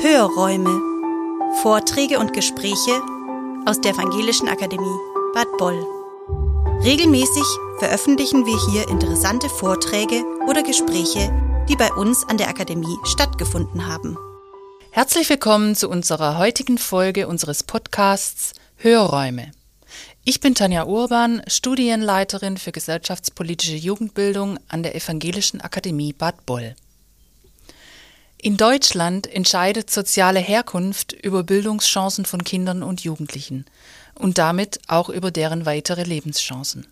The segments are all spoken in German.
Hörräume. Vorträge und Gespräche aus der Evangelischen Akademie Bad Boll. Regelmäßig veröffentlichen wir hier interessante Vorträge oder Gespräche, die bei uns an der Akademie stattgefunden haben. Herzlich willkommen zu unserer heutigen Folge unseres Podcasts Hörräume. Ich bin Tanja Urban, Studienleiterin für gesellschaftspolitische Jugendbildung an der Evangelischen Akademie Bad Boll. In Deutschland entscheidet soziale Herkunft über Bildungschancen von Kindern und Jugendlichen und damit auch über deren weitere Lebenschancen.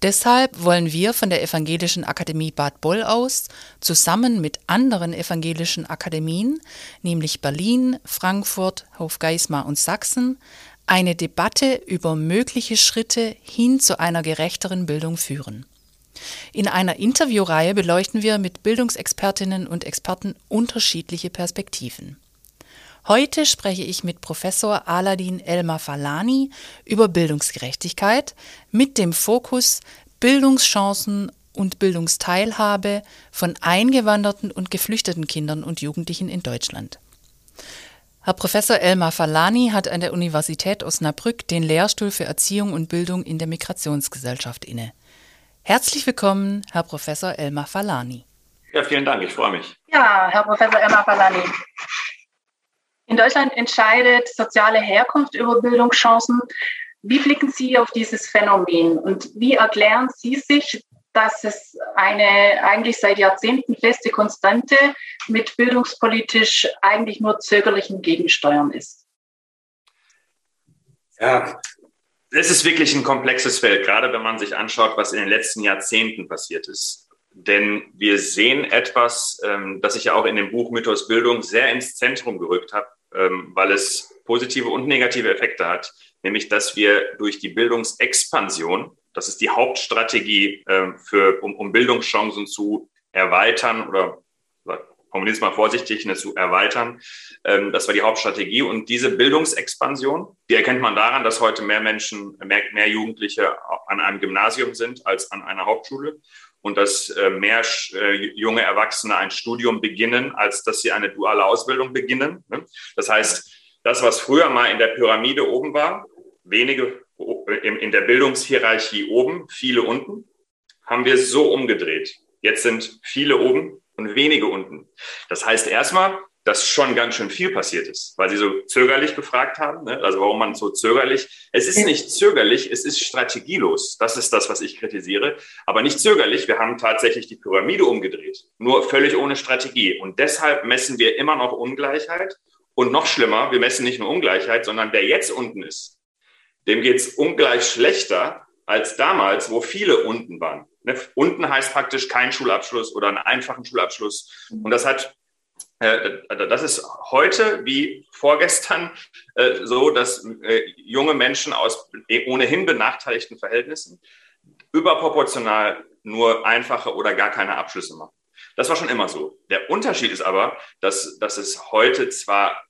Deshalb wollen wir von der Evangelischen Akademie Bad Boll aus zusammen mit anderen evangelischen Akademien, nämlich Berlin, Frankfurt, Hofgeismar und Sachsen, eine Debatte über mögliche Schritte hin zu einer gerechteren Bildung führen. In einer Interviewreihe beleuchten wir mit Bildungsexpertinnen und Experten unterschiedliche Perspektiven. Heute spreche ich mit Professor Aladin Elmar Falani über Bildungsgerechtigkeit mit dem Fokus Bildungschancen und Bildungsteilhabe von eingewanderten und geflüchteten Kindern und Jugendlichen in Deutschland. Herr Professor Elmar Falani hat an der Universität Osnabrück den Lehrstuhl für Erziehung und Bildung in der Migrationsgesellschaft inne. Herzlich willkommen, Herr Professor Elmar Falani. Ja, vielen Dank, ich freue mich. Ja, Herr Professor Elmar Falani. In Deutschland entscheidet soziale Herkunft über Bildungschancen. Wie blicken Sie auf dieses Phänomen und wie erklären Sie sich, dass es eine eigentlich seit Jahrzehnten feste Konstante mit bildungspolitisch eigentlich nur zögerlichen Gegensteuern ist? Ja, es ist wirklich ein komplexes Feld, gerade wenn man sich anschaut, was in den letzten Jahrzehnten passiert ist. Denn wir sehen etwas, ähm, das ich ja auch in dem Buch Mythos Bildung sehr ins Zentrum gerückt habe, ähm, weil es positive und negative Effekte hat. Nämlich, dass wir durch die Bildungsexpansion, das ist die Hauptstrategie, ähm, für, um, um Bildungschancen zu erweitern oder formuliere es mal vorsichtig, ne, zu erweitern. Ähm, das war die Hauptstrategie. Und diese Bildungsexpansion, die erkennt man daran, dass heute mehr Menschen, mehr, mehr Jugendliche an einem Gymnasium sind als an einer Hauptschule und dass äh, mehr äh, junge Erwachsene ein Studium beginnen, als dass sie eine duale Ausbildung beginnen. Ne? Das heißt, das, was früher mal in der Pyramide oben war, wenige in der Bildungshierarchie oben, viele unten, haben wir so umgedreht. Jetzt sind viele oben, und wenige unten. Das heißt erstmal, dass schon ganz schön viel passiert ist, weil Sie so zögerlich gefragt haben, ne? also warum man so zögerlich. Es ist nicht zögerlich, es ist strategielos. Das ist das, was ich kritisiere. Aber nicht zögerlich. Wir haben tatsächlich die Pyramide umgedreht, nur völlig ohne Strategie. Und deshalb messen wir immer noch Ungleichheit. Und noch schlimmer, wir messen nicht nur Ungleichheit, sondern wer jetzt unten ist, dem geht's ungleich schlechter als damals, wo viele unten waren. Ne? Unten heißt praktisch kein Schulabschluss oder einen einfachen Schulabschluss. Und das hat äh, das ist heute wie vorgestern äh, so, dass äh, junge Menschen aus ohnehin benachteiligten Verhältnissen überproportional nur einfache oder gar keine Abschlüsse machen. Das war schon immer so. Der Unterschied ist aber, dass, dass es heute zwar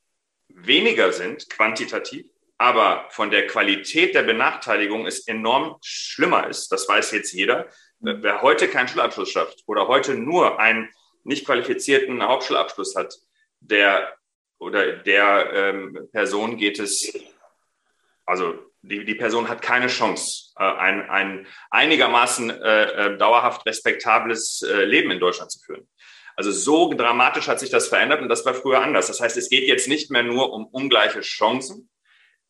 weniger sind, quantitativ, aber von der Qualität der Benachteiligung es enorm schlimmer ist. Das weiß jetzt jeder. Wer heute keinen Schulabschluss schafft oder heute nur einen nicht qualifizierten Hauptschulabschluss hat, der oder der ähm, Person geht es, also die, die Person hat keine Chance, äh, ein, ein einigermaßen äh, äh, dauerhaft respektables äh, Leben in Deutschland zu führen. Also so dramatisch hat sich das verändert und das war früher anders. Das heißt, es geht jetzt nicht mehr nur um ungleiche Chancen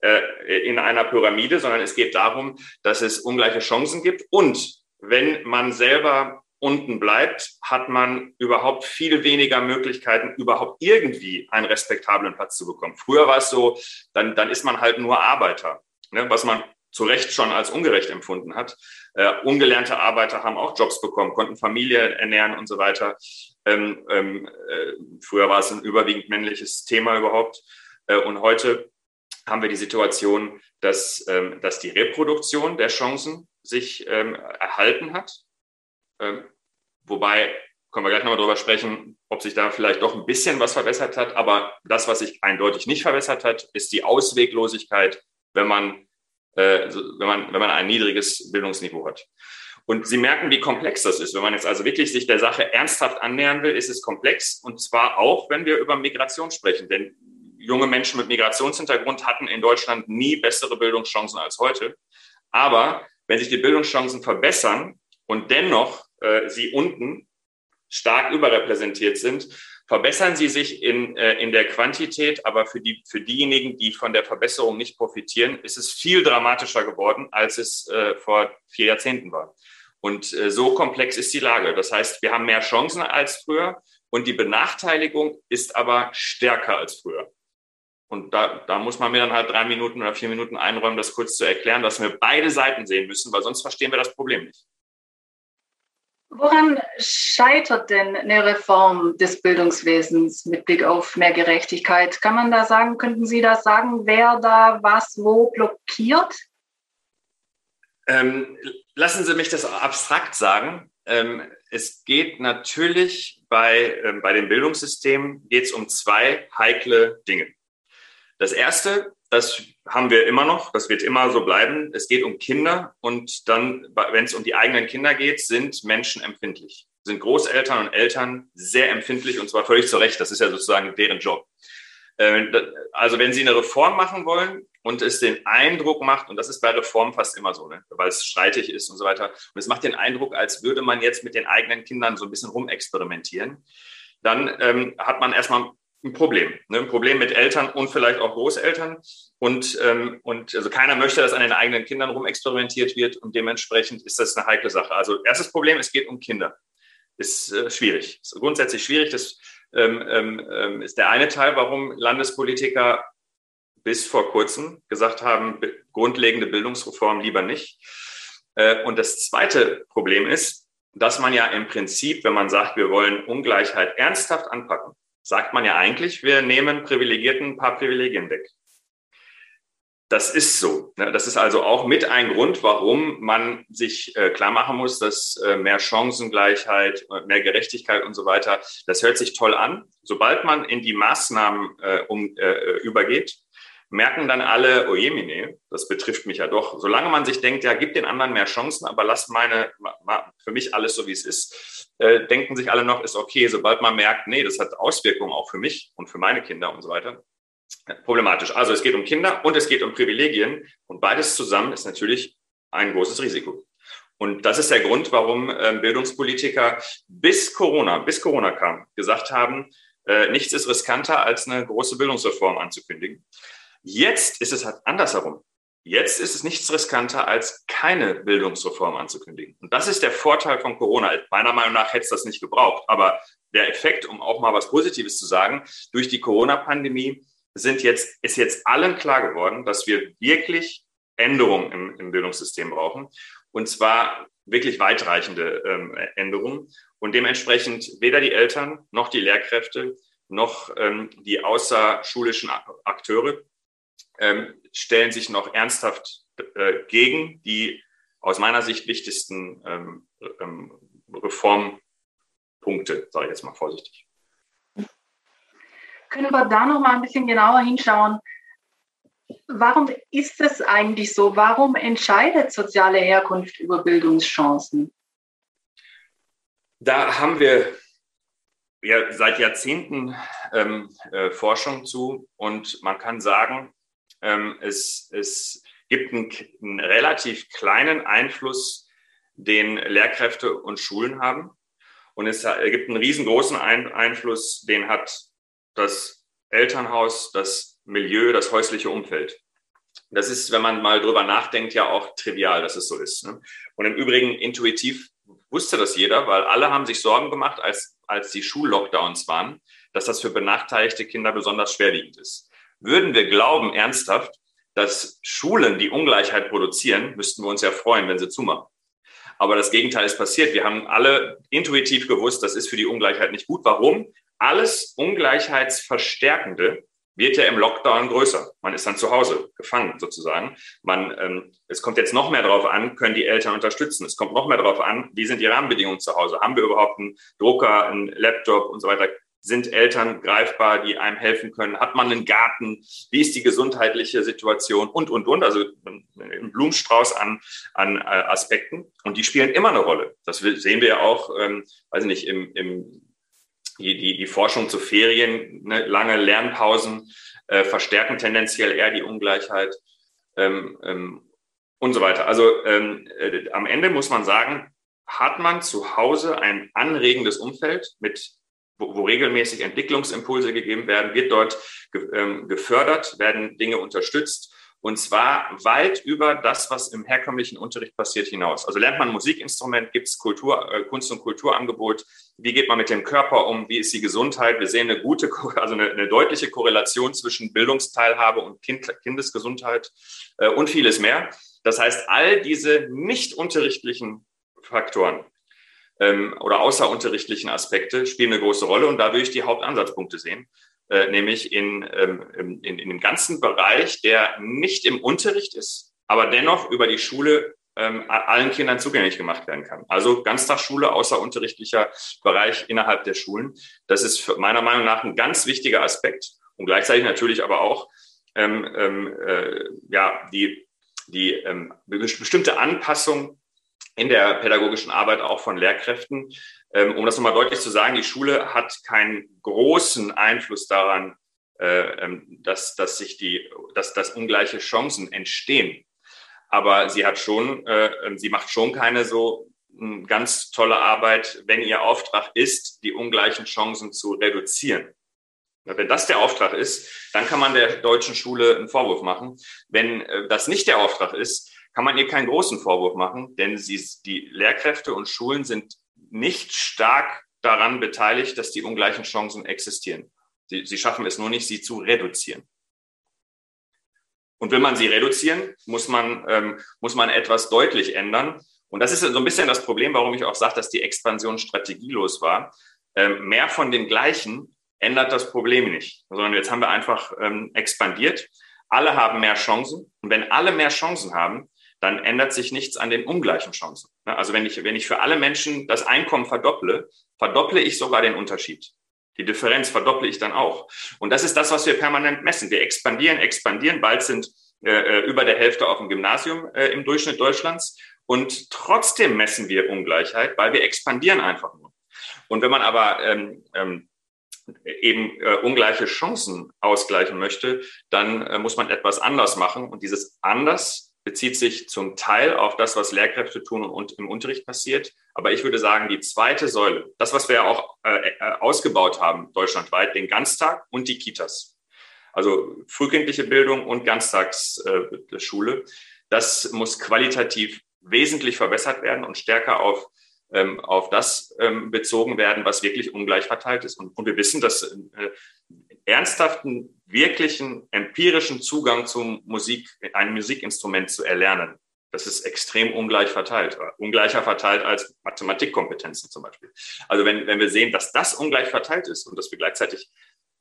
äh, in einer Pyramide, sondern es geht darum, dass es ungleiche Chancen gibt und wenn man selber unten bleibt, hat man überhaupt viel weniger Möglichkeiten, überhaupt irgendwie einen respektablen Platz zu bekommen. Früher war es so, dann, dann ist man halt nur Arbeiter, ne, was man zu Recht schon als ungerecht empfunden hat. Äh, ungelernte Arbeiter haben auch Jobs bekommen, konnten Familie ernähren und so weiter. Ähm, ähm, äh, früher war es ein überwiegend männliches Thema überhaupt. Äh, und heute haben wir die Situation, dass, ähm, dass die Reproduktion der Chancen sich ähm, erhalten hat. Ähm, wobei, können wir gleich nochmal drüber sprechen, ob sich da vielleicht doch ein bisschen was verbessert hat. Aber das, was sich eindeutig nicht verbessert hat, ist die Ausweglosigkeit, wenn man, äh, wenn man, wenn man ein niedriges Bildungsniveau hat. Und Sie merken, wie komplex das ist. Wenn man jetzt also wirklich sich der Sache ernsthaft annähern will, ist es komplex. Und zwar auch, wenn wir über Migration sprechen. Denn junge Menschen mit Migrationshintergrund hatten in Deutschland nie bessere Bildungschancen als heute. Aber wenn sich die Bildungschancen verbessern und dennoch äh, sie unten stark überrepräsentiert sind, verbessern sie sich in, äh, in der Quantität, aber für, die, für diejenigen, die von der Verbesserung nicht profitieren, ist es viel dramatischer geworden, als es äh, vor vier Jahrzehnten war. Und äh, so komplex ist die Lage. Das heißt, wir haben mehr Chancen als früher und die Benachteiligung ist aber stärker als früher. Und da, da muss man mir dann halt drei Minuten oder vier Minuten einräumen, das kurz zu erklären, dass wir beide Seiten sehen müssen, weil sonst verstehen wir das Problem nicht. Woran scheitert denn eine Reform des Bildungswesens mit Blick auf mehr Gerechtigkeit? Kann man da sagen, könnten Sie da sagen, wer da was wo blockiert? Ähm, lassen Sie mich das abstrakt sagen. Ähm, es geht natürlich bei, ähm, bei dem Bildungssystem geht es um zwei heikle Dinge. Das erste, das haben wir immer noch, das wird immer so bleiben. Es geht um Kinder und dann, wenn es um die eigenen Kinder geht, sind Menschen empfindlich. Sind Großeltern und Eltern sehr empfindlich und zwar völlig zu Recht. Das ist ja sozusagen deren Job. Ähm, also wenn Sie eine Reform machen wollen und es den Eindruck macht, und das ist bei Reformen fast immer so, ne, weil es streitig ist und so weiter, und es macht den Eindruck, als würde man jetzt mit den eigenen Kindern so ein bisschen rumexperimentieren, dann ähm, hat man erstmal ein Problem. Ne? Ein Problem mit Eltern und vielleicht auch Großeltern. Und, ähm, und also keiner möchte, dass an den eigenen Kindern rumexperimentiert wird und dementsprechend ist das eine heikle Sache. Also erstes Problem, es geht um Kinder. Ist äh, schwierig. Ist grundsätzlich schwierig. Das ähm, ähm, ähm ist der eine Teil, warum Landespolitiker bis vor kurzem gesagt haben, grundlegende Bildungsreform lieber nicht. Äh, und das zweite Problem ist, dass man ja im Prinzip, wenn man sagt, wir wollen Ungleichheit ernsthaft anpacken, sagt man ja eigentlich, wir nehmen Privilegierten ein paar Privilegien weg. Das ist so. Ne? Das ist also auch mit ein Grund, warum man sich äh, klar machen muss, dass äh, mehr Chancengleichheit, äh, mehr Gerechtigkeit und so weiter, das hört sich toll an. Sobald man in die Maßnahmen übergeht, merken dann alle, oh jemine, das betrifft mich ja doch. Solange man sich denkt, ja, gib den anderen mehr Chancen, aber lass meine, für mich alles so, wie es ist, äh, denken sich alle noch, ist okay. Sobald man merkt, nee, das hat Auswirkungen auch für mich und für meine Kinder und so weiter, problematisch. Also es geht um Kinder und es geht um Privilegien und beides zusammen ist natürlich ein großes Risiko. Und das ist der Grund, warum äh, Bildungspolitiker bis Corona, bis Corona kam, gesagt haben, äh, nichts ist riskanter, als eine große Bildungsreform anzukündigen. Jetzt ist es halt andersherum. Jetzt ist es nichts riskanter, als keine Bildungsreform anzukündigen. Und das ist der Vorteil von Corona. Meiner Meinung nach hätte es das nicht gebraucht. Aber der Effekt, um auch mal was Positives zu sagen, durch die Corona-Pandemie sind jetzt, ist jetzt allen klar geworden, dass wir wirklich Änderungen im, im Bildungssystem brauchen. Und zwar wirklich weitreichende ähm, Änderungen. Und dementsprechend weder die Eltern noch die Lehrkräfte noch ähm, die außerschulischen Akteure ähm, stellen sich noch ernsthaft äh, gegen die aus meiner Sicht wichtigsten ähm, ähm, Reformpunkte, sage ich jetzt mal vorsichtig. Können wir da noch mal ein bisschen genauer hinschauen? Warum ist es eigentlich so? Warum entscheidet soziale Herkunft über Bildungschancen? Da haben wir ja seit Jahrzehnten ähm, äh, Forschung zu und man kann sagen, ähm, es, es gibt einen, einen relativ kleinen Einfluss, den Lehrkräfte und Schulen haben. Und es gibt einen riesengroßen Einfluss, den hat das Elternhaus, das Milieu, das häusliche Umfeld. Das ist, wenn man mal drüber nachdenkt, ja auch trivial, dass es so ist. Ne? Und im Übrigen intuitiv wusste das jeder, weil alle haben sich Sorgen gemacht, als, als die Schullockdowns waren, dass das für benachteiligte Kinder besonders schwerwiegend ist. Würden wir glauben, ernsthaft, dass Schulen die Ungleichheit produzieren, müssten wir uns ja freuen, wenn sie zumachen. Aber das Gegenteil ist passiert. Wir haben alle intuitiv gewusst, das ist für die Ungleichheit nicht gut. Warum? Alles Ungleichheitsverstärkende wird ja im Lockdown größer. Man ist dann zu Hause gefangen sozusagen. Man, ähm, es kommt jetzt noch mehr darauf an, können die Eltern unterstützen. Es kommt noch mehr darauf an, wie sind die Rahmenbedingungen zu Hause? Haben wir überhaupt einen Drucker, einen Laptop und so weiter? Sind Eltern greifbar, die einem helfen können? Hat man einen Garten? Wie ist die gesundheitliche Situation? Und, und, und. Also ein Blumenstrauß an, an äh, Aspekten. Und die spielen immer eine Rolle. Das sehen wir ja auch, ähm, weiß ich nicht, im, im die, die, die Forschung zu Ferien, ne, lange Lernpausen äh, verstärken tendenziell eher die Ungleichheit ähm, ähm, und so weiter. Also ähm, äh, am Ende muss man sagen, hat man zu Hause ein anregendes Umfeld mit wo, wo regelmäßig Entwicklungsimpulse gegeben werden, wird dort ge, ähm, gefördert, werden Dinge unterstützt und zwar weit über das, was im herkömmlichen Unterricht passiert, hinaus. Also lernt man Musikinstrument, gibt es Kultur, äh, Kunst- und Kulturangebot, wie geht man mit dem Körper um, wie ist die Gesundheit. Wir sehen eine gute, also eine, eine deutliche Korrelation zwischen Bildungsteilhabe und kind, Kindesgesundheit äh, und vieles mehr. Das heißt, all diese nicht unterrichtlichen Faktoren ähm, oder außerunterrichtlichen Aspekte spielen eine große Rolle und da würde ich die Hauptansatzpunkte sehen, äh, nämlich in, ähm, in, in dem ganzen Bereich, der nicht im Unterricht ist, aber dennoch über die Schule ähm, allen Kindern zugänglich gemacht werden kann. Also Ganztagsschule, außerunterrichtlicher Bereich innerhalb der Schulen. Das ist meiner Meinung nach ein ganz wichtiger Aspekt und gleichzeitig natürlich aber auch ähm, ähm, äh, ja, die, die ähm, bestimmte Anpassung in der pädagogischen Arbeit auch von Lehrkräften. Ähm, um das nochmal deutlich zu sagen, die Schule hat keinen großen Einfluss daran, äh, ähm, dass, dass sich die, dass, dass ungleiche Chancen entstehen. Aber sie hat schon, äh, sie macht schon keine so ganz tolle Arbeit, wenn ihr Auftrag ist, die ungleichen Chancen zu reduzieren. Wenn das der Auftrag ist, dann kann man der deutschen Schule einen Vorwurf machen. Wenn äh, das nicht der Auftrag ist, kann man ihr keinen großen Vorwurf machen, denn sie, die Lehrkräfte und Schulen sind nicht stark daran beteiligt, dass die ungleichen Chancen existieren. Sie, sie schaffen es nur nicht, sie zu reduzieren. Und will man sie reduzieren, muss man, ähm, muss man etwas deutlich ändern. Und das ist so ein bisschen das Problem, warum ich auch sage, dass die Expansion strategielos war. Ähm, mehr von dem Gleichen ändert das Problem nicht, sondern jetzt haben wir einfach ähm, expandiert. Alle haben mehr Chancen. Und wenn alle mehr Chancen haben, dann ändert sich nichts an den ungleichen Chancen. Ne, also wenn ich, wenn ich für alle Menschen das Einkommen verdopple, verdopple ich sogar den Unterschied. Die Differenz verdopple ich dann auch. Und das ist das, was wir permanent messen. Wir expandieren, expandieren. Bald sind äh, äh über der Hälfte auf dem Gymnasium äh, im Durchschnitt Deutschlands. Und trotzdem messen wir Ungleichheit, weil wir expandieren einfach nur. Und wenn man aber ähm, ähm, eben äh, ungleiche Chancen ausgleichen möchte, dann äh, muss man etwas anders machen. Und dieses anders bezieht sich zum Teil auf das, was Lehrkräfte tun und im Unterricht passiert. Aber ich würde sagen, die zweite Säule, das, was wir auch äh, äh, ausgebaut haben deutschlandweit, den Ganztag und die Kitas. Also frühkindliche Bildung und Ganztagsschule, äh, das muss qualitativ wesentlich verbessert werden und stärker auf ähm, auf das ähm, bezogen werden, was wirklich ungleich verteilt ist. Und, und wir wissen, dass äh, ernsthaften, wirklichen, empirischen Zugang zum Musik, einem Musikinstrument zu erlernen, das ist extrem ungleich verteilt, ungleicher verteilt als Mathematikkompetenzen zum Beispiel. Also wenn, wenn wir sehen, dass das ungleich verteilt ist und dass wir gleichzeitig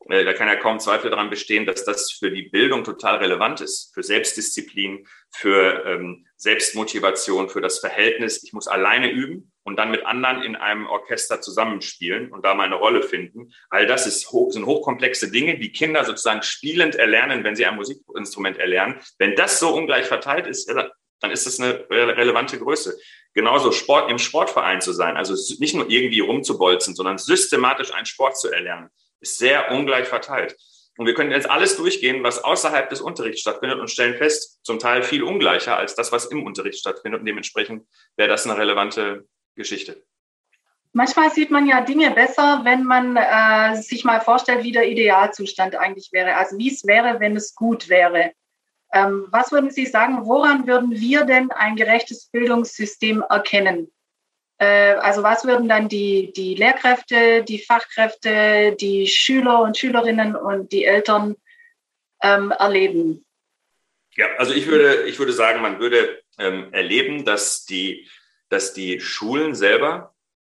äh, da kann ja kaum Zweifel daran bestehen, dass das für die Bildung total relevant ist, für Selbstdisziplin, für ähm, Selbstmotivation, für das Verhältnis. Ich muss alleine üben und dann mit anderen in einem Orchester zusammenspielen und da meine Rolle finden. All das ist hoch, sind hochkomplexe Dinge, die Kinder sozusagen spielend erlernen, wenn sie ein Musikinstrument erlernen. Wenn das so ungleich verteilt ist, dann ist das eine relevante Größe. Genauso Sport im Sportverein zu sein, also nicht nur irgendwie rumzubolzen, sondern systematisch einen Sport zu erlernen ist sehr ungleich verteilt. Und wir können jetzt alles durchgehen, was außerhalb des Unterrichts stattfindet und stellen fest, zum Teil viel ungleicher als das, was im Unterricht stattfindet. Und dementsprechend wäre das eine relevante Geschichte. Manchmal sieht man ja Dinge besser, wenn man äh, sich mal vorstellt, wie der Idealzustand eigentlich wäre. Also wie es wäre, wenn es gut wäre. Ähm, was würden Sie sagen, woran würden wir denn ein gerechtes Bildungssystem erkennen? Äh, also was würden dann die, die Lehrkräfte, die Fachkräfte, die Schüler und Schülerinnen und die Eltern ähm, erleben? Ja, also ich würde, ich würde sagen, man würde ähm, erleben, dass die, dass die Schulen selber,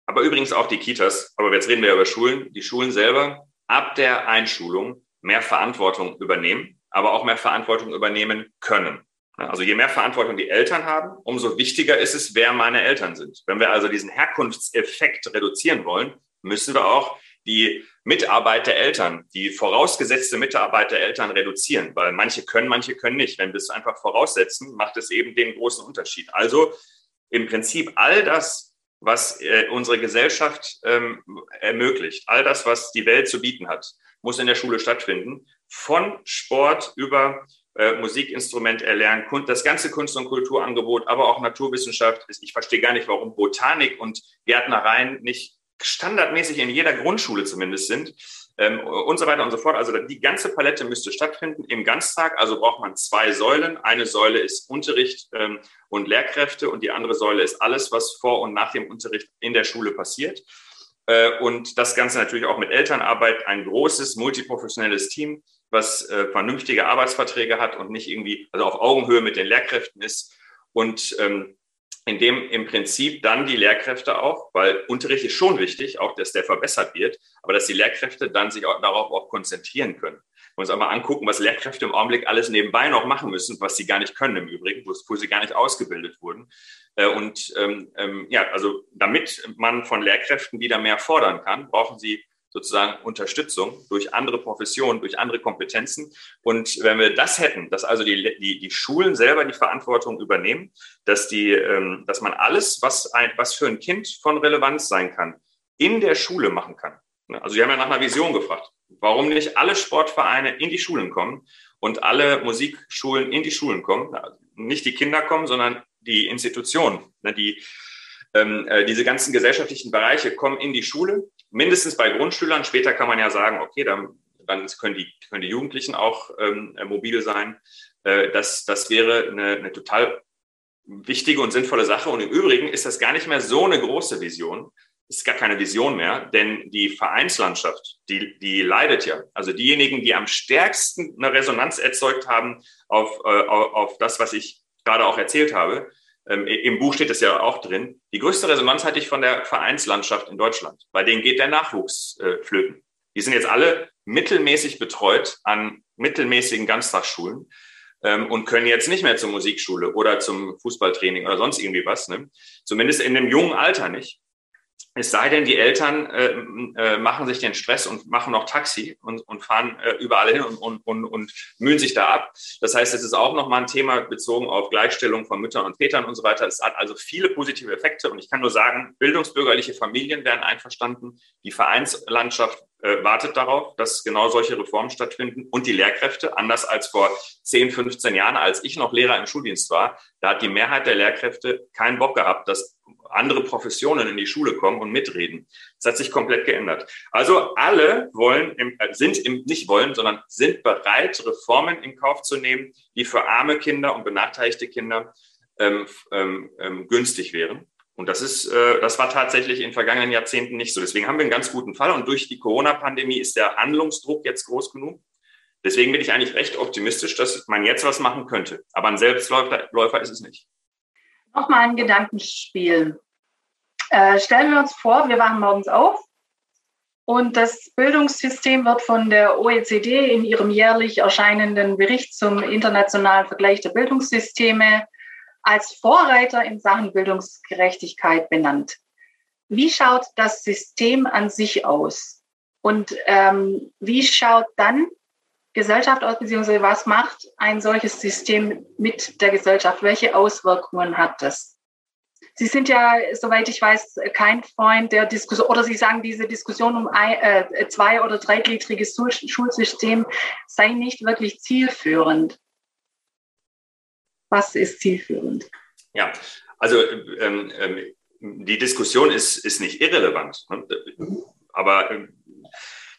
aber übrigens auch die Kitas, aber jetzt reden wir über Schulen, die Schulen selber ab der Einschulung mehr Verantwortung übernehmen, aber auch mehr Verantwortung übernehmen können. Also je mehr Verantwortung die Eltern haben, umso wichtiger ist es, wer meine Eltern sind. Wenn wir also diesen Herkunftseffekt reduzieren wollen, müssen wir auch die Mitarbeit der Eltern, die vorausgesetzte Mitarbeit der Eltern reduzieren, weil manche können, manche können nicht. Wenn wir es einfach voraussetzen, macht es eben den großen Unterschied. Also im Prinzip all das, was äh, unsere Gesellschaft ähm, ermöglicht, all das, was die Welt zu bieten hat, muss in der Schule stattfinden. Von Sport über äh, Musikinstrument erlernen, das ganze Kunst- und Kulturangebot, aber auch Naturwissenschaft. Ich verstehe gar nicht, warum Botanik und Gärtnereien nicht standardmäßig in jeder Grundschule zumindest sind ähm, und so weiter und so fort. Also die ganze Palette müsste stattfinden im Ganztag. Also braucht man zwei Säulen. Eine Säule ist Unterricht ähm, und Lehrkräfte und die andere Säule ist alles, was vor und nach dem Unterricht in der Schule passiert. Äh, und das Ganze natürlich auch mit Elternarbeit, ein großes multiprofessionelles Team, was äh, vernünftige Arbeitsverträge hat und nicht irgendwie also auf Augenhöhe mit den Lehrkräften ist. Und ähm, in dem im Prinzip dann die Lehrkräfte auch, weil Unterricht ist schon wichtig, auch dass der verbessert wird, aber dass die Lehrkräfte dann sich auch darauf auch konzentrieren können. Wir uns einmal angucken, was Lehrkräfte im Augenblick alles nebenbei noch machen müssen, was sie gar nicht können im Übrigen, wo, sie gar nicht ausgebildet wurden. Äh, und ähm, ähm, ja, also damit man von Lehrkräften wieder mehr fordern kann, brauchen sie sozusagen Unterstützung durch andere Professionen, durch andere Kompetenzen. Und wenn wir das hätten, dass also die, die, die Schulen selber die Verantwortung übernehmen, dass, die, ähm, dass man alles, was, ein, was für ein Kind von Relevanz sein kann, in der Schule machen kann. Also Sie haben ja nach einer Vision gefragt. Warum nicht alle Sportvereine in die Schulen kommen und alle Musikschulen in die Schulen kommen? Nicht die Kinder kommen, sondern die Institutionen, ne, die, ähm, äh, diese ganzen gesellschaftlichen Bereiche kommen in die Schule mindestens bei Grundschülern. Später kann man ja sagen, okay, dann, dann können, die, können die Jugendlichen auch ähm, mobil sein. Äh, das, das wäre eine, eine total wichtige und sinnvolle Sache. Und im Übrigen ist das gar nicht mehr so eine große Vision. Ist gar keine Vision mehr, denn die Vereinslandschaft, die, die leidet ja. Also diejenigen, die am stärksten eine Resonanz erzeugt haben auf, äh, auf das, was ich gerade auch erzählt habe, ähm, Im Buch steht es ja auch drin. Die größte Resonanz hatte ich von der Vereinslandschaft in Deutschland. Bei denen geht der Nachwuchs äh, flöten. Die sind jetzt alle mittelmäßig betreut an mittelmäßigen Ganztagsschulen ähm, und können jetzt nicht mehr zur Musikschule oder zum Fußballtraining oder sonst irgendwie was. Ne? Zumindest in dem jungen Alter nicht. Es sei denn, die Eltern äh, äh, machen sich den Stress und machen noch Taxi und, und fahren äh, überall hin und, und, und, und mühen sich da ab. Das heißt, es ist auch nochmal ein Thema bezogen auf Gleichstellung von Müttern und Vätern und so weiter. Es hat also viele positive Effekte und ich kann nur sagen, bildungsbürgerliche Familien werden einverstanden. Die Vereinslandschaft äh, wartet darauf, dass genau solche Reformen stattfinden und die Lehrkräfte, anders als vor 10, 15 Jahren, als ich noch Lehrer im Schuldienst war, da hat die Mehrheit der Lehrkräfte keinen Bock gehabt, dass andere Professionen in die Schule kommen und mitreden. Das hat sich komplett geändert. Also alle wollen, äh, sind im, nicht wollen, sondern sind bereit, Reformen in Kauf zu nehmen, die für arme Kinder und benachteiligte Kinder ähm, ähm, ähm, günstig wären. Und das ist, äh, das war tatsächlich in vergangenen Jahrzehnten nicht so. Deswegen haben wir einen ganz guten Fall. Und durch die Corona-Pandemie ist der Handlungsdruck jetzt groß genug. Deswegen bin ich eigentlich recht optimistisch, dass man jetzt was machen könnte. Aber ein Selbstläufer ist es nicht. Nochmal ein Gedankenspiel. Äh, stellen wir uns vor, wir wachen morgens auf und das Bildungssystem wird von der OECD in ihrem jährlich erscheinenden Bericht zum internationalen Vergleich der Bildungssysteme als Vorreiter in Sachen Bildungsgerechtigkeit benannt. Wie schaut das System an sich aus? Und ähm, wie schaut dann Gesellschaft aus, beziehungsweise was macht ein solches System mit der Gesellschaft? Welche Auswirkungen hat das? Sie sind ja, soweit ich weiß, kein Freund der Diskussion, oder Sie sagen, diese Diskussion um ein, äh, zwei- oder dreigliedriges Schulsystem sei nicht wirklich zielführend. Was ist zielführend? Ja, also ähm, ähm, die Diskussion ist, ist nicht irrelevant. Ne? Aber ähm,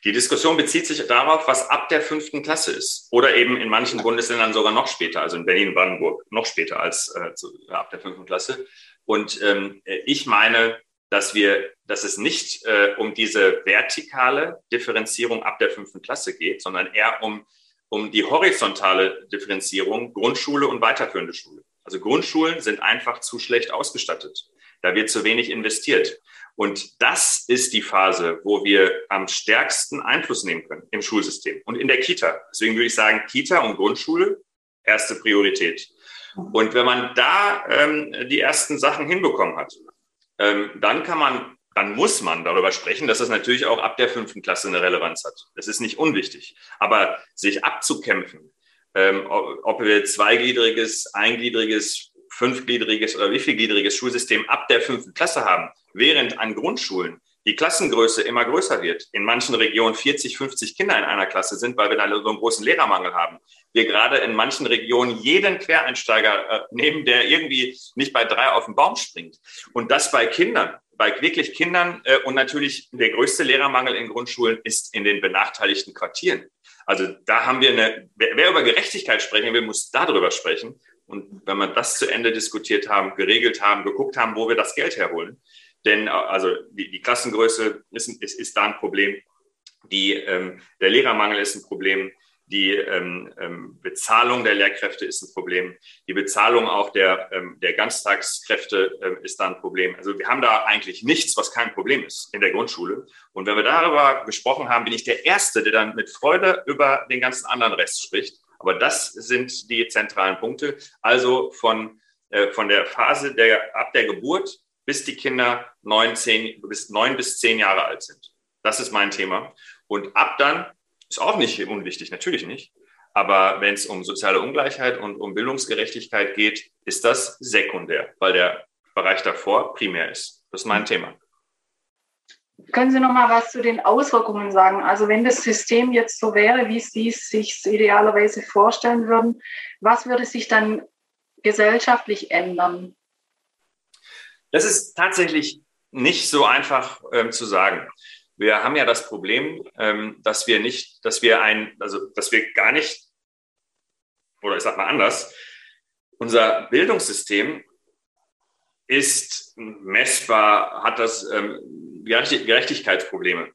die Diskussion bezieht sich darauf, was ab der fünften Klasse ist. Oder eben in manchen Bundesländern sogar noch später, also in Berlin und Brandenburg noch später als äh, zu, ab der fünften Klasse. Und ähm, ich meine, dass wir, dass es nicht äh, um diese vertikale Differenzierung ab der fünften Klasse geht, sondern eher um, um die horizontale Differenzierung Grundschule und weiterführende Schule. Also Grundschulen sind einfach zu schlecht ausgestattet. Da wird zu wenig investiert. Und das ist die Phase, wo wir am stärksten Einfluss nehmen können im Schulsystem und in der Kita. Deswegen würde ich sagen, Kita und Grundschule, erste Priorität. Und wenn man da ähm, die ersten Sachen hinbekommen hat, ähm, dann kann man dann muss man darüber sprechen, dass das natürlich auch ab der fünften Klasse eine Relevanz hat. Das ist nicht unwichtig. Aber sich abzukämpfen, ähm, ob wir zweigliedriges, eingliedriges, fünfgliedriges oder wievielgliedriges Schulsystem ab der fünften Klasse haben, während an Grundschulen die Klassengröße immer größer wird, in manchen Regionen 40, 50 Kinder in einer Klasse sind, weil wir da so einen großen Lehrermangel haben. Wir gerade in manchen Regionen jeden Quereinsteiger äh, nehmen, der irgendwie nicht bei drei auf den Baum springt. Und das bei Kindern, bei wirklich Kindern. Äh, und natürlich der größte Lehrermangel in Grundschulen ist in den benachteiligten Quartieren. Also da haben wir eine, wer, wer über Gerechtigkeit sprechen will, muss darüber sprechen. Und wenn wir das zu Ende diskutiert haben, geregelt haben, geguckt haben, wo wir das Geld herholen, denn äh, also die, die Klassengröße ist, ist, ist da ein Problem. Die, ähm, der Lehrermangel ist ein Problem. Die ähm, ähm, Bezahlung der Lehrkräfte ist ein Problem. Die Bezahlung auch der, ähm, der Ganztagskräfte ähm, ist da ein Problem. Also wir haben da eigentlich nichts, was kein Problem ist in der Grundschule. Und wenn wir darüber gesprochen haben, bin ich der Erste, der dann mit Freude über den ganzen anderen Rest spricht. Aber das sind die zentralen Punkte. Also von, äh, von der Phase der, ab der Geburt bis die Kinder neun, zehn, bis neun bis zehn Jahre alt sind. Das ist mein Thema. Und ab dann ist auch nicht unwichtig, natürlich nicht. Aber wenn es um soziale Ungleichheit und um Bildungsgerechtigkeit geht, ist das sekundär, weil der Bereich davor primär ist. Das ist mein Thema. Können Sie noch mal was zu den Auswirkungen sagen? Also wenn das System jetzt so wäre, wie Sie es sich idealerweise vorstellen würden, was würde sich dann gesellschaftlich ändern? Das ist tatsächlich nicht so einfach ähm, zu sagen. Wir haben ja das Problem, ähm, dass wir nicht, dass wir ein, also dass wir gar nicht, oder ich sag mal anders, unser Bildungssystem ist messbar, hat das ähm, Gerechtigkeitsprobleme.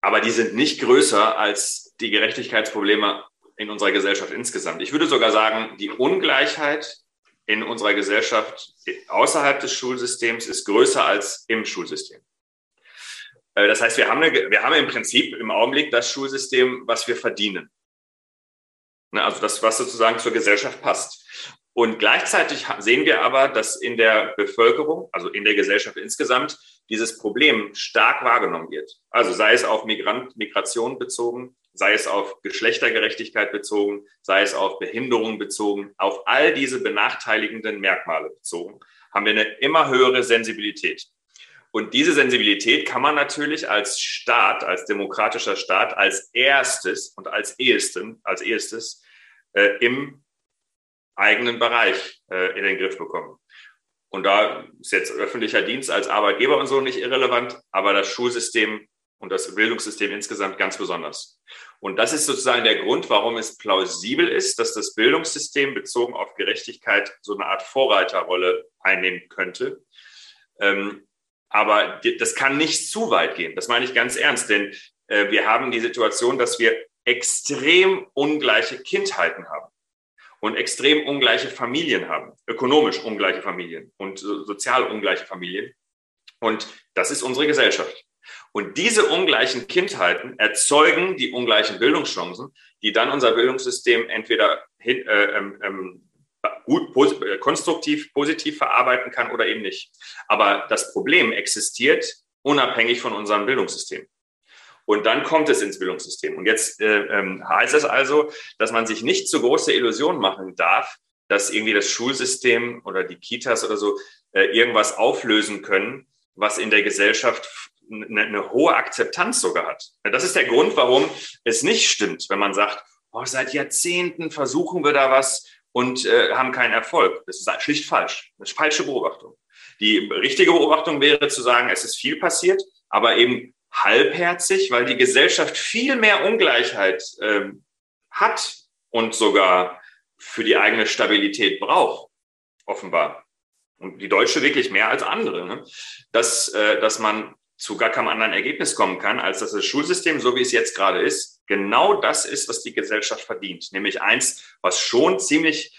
Aber die sind nicht größer als die Gerechtigkeitsprobleme in unserer Gesellschaft insgesamt. Ich würde sogar sagen, die Ungleichheit in unserer Gesellschaft außerhalb des Schulsystems ist größer als im Schulsystem. Äh, das heißt, wir haben, eine, wir haben im Prinzip im Augenblick das Schulsystem, was wir verdienen. Ne, also das, was sozusagen zur Gesellschaft passt. Und gleichzeitig sehen wir aber, dass in der Bevölkerung, also in der Gesellschaft insgesamt, dieses Problem stark wahrgenommen wird. Also sei es auf Migrant, Migration bezogen, sei es auf Geschlechtergerechtigkeit bezogen, sei es auf Behinderung bezogen, auf all diese benachteiligenden Merkmale bezogen, haben wir eine immer höhere Sensibilität. Und diese Sensibilität kann man natürlich als Staat, als demokratischer Staat, als erstes und als ehesten, als ehestes äh, im eigenen Bereich äh, in den Griff bekommen. Und da ist jetzt öffentlicher Dienst als Arbeitgeber und so nicht irrelevant, aber das Schulsystem und das Bildungssystem insgesamt ganz besonders. Und das ist sozusagen der Grund, warum es plausibel ist, dass das Bildungssystem bezogen auf Gerechtigkeit so eine Art Vorreiterrolle einnehmen könnte. Ähm, aber das kann nicht zu weit gehen. Das meine ich ganz ernst, denn äh, wir haben die Situation, dass wir extrem ungleiche Kindheiten haben und extrem ungleiche Familien haben, ökonomisch ungleiche Familien und sozial ungleiche Familien. Und das ist unsere Gesellschaft. Und diese ungleichen Kindheiten erzeugen die ungleichen Bildungschancen, die dann unser Bildungssystem entweder hin, äh, ähm, ähm gut, pos äh, konstruktiv, positiv verarbeiten kann oder eben nicht. Aber das Problem existiert unabhängig von unserem Bildungssystem. Und dann kommt es ins Bildungssystem. Und jetzt äh, ähm, heißt es also, dass man sich nicht zu große Illusionen machen darf, dass irgendwie das Schulsystem oder die Kitas oder so äh, irgendwas auflösen können, was in der Gesellschaft eine, eine hohe Akzeptanz sogar hat. Das ist der Grund, warum es nicht stimmt, wenn man sagt, oh, seit Jahrzehnten versuchen wir da was und äh, haben keinen Erfolg. Das ist schlicht falsch. Das ist falsche Beobachtung. Die richtige Beobachtung wäre zu sagen, es ist viel passiert, aber eben halbherzig, weil die Gesellschaft viel mehr Ungleichheit ähm, hat und sogar für die eigene Stabilität braucht, offenbar. Und die Deutsche wirklich mehr als andere. Ne? Dass, äh, dass man zu gar keinem anderen Ergebnis kommen kann, als dass das Schulsystem, so wie es jetzt gerade ist, genau das ist, was die Gesellschaft verdient. Nämlich eins, was schon ziemlich,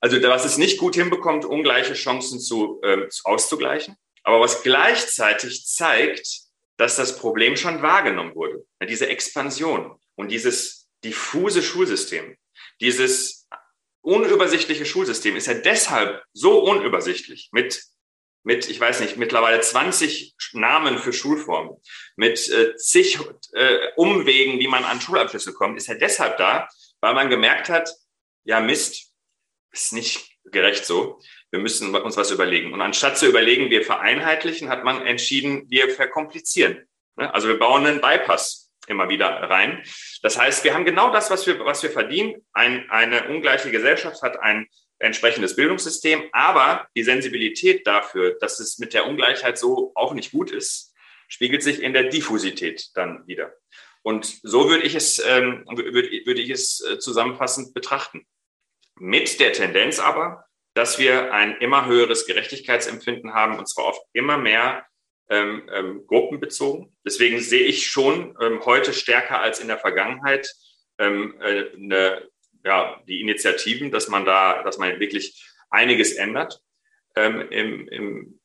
also was es nicht gut hinbekommt, ungleiche Chancen zu, äh, auszugleichen, aber was gleichzeitig zeigt, dass das Problem schon wahrgenommen wurde. Diese Expansion und dieses diffuse Schulsystem, dieses unübersichtliche Schulsystem ist ja deshalb so unübersichtlich mit mit, ich weiß nicht, mittlerweile 20 Namen für Schulformen, mit äh, zig äh, Umwegen, wie man an Schulabschlüsse kommt, ist ja deshalb da, weil man gemerkt hat, ja Mist, ist nicht gerecht so. Wir müssen uns was überlegen. Und anstatt zu überlegen, wir vereinheitlichen, hat man entschieden, wir verkomplizieren. Ne? Also wir bauen einen Bypass immer wieder rein. Das heißt, wir haben genau das, was wir, was wir verdienen. Ein, eine ungleiche Gesellschaft hat ein entsprechendes Bildungssystem, aber die Sensibilität dafür, dass es mit der Ungleichheit so auch nicht gut ist, spiegelt sich in der Diffusität dann wieder. Und so würde ich es, ähm, würde, würde ich es äh, zusammenfassend betrachten. Mit der Tendenz aber, dass wir ein immer höheres Gerechtigkeitsempfinden haben, und zwar oft immer mehr ähm, ähm, gruppenbezogen. Deswegen sehe ich schon ähm, heute stärker als in der Vergangenheit ähm, äh, eine, ja, die Initiativen, dass man da, dass man wirklich einiges ändert ähm, im, im,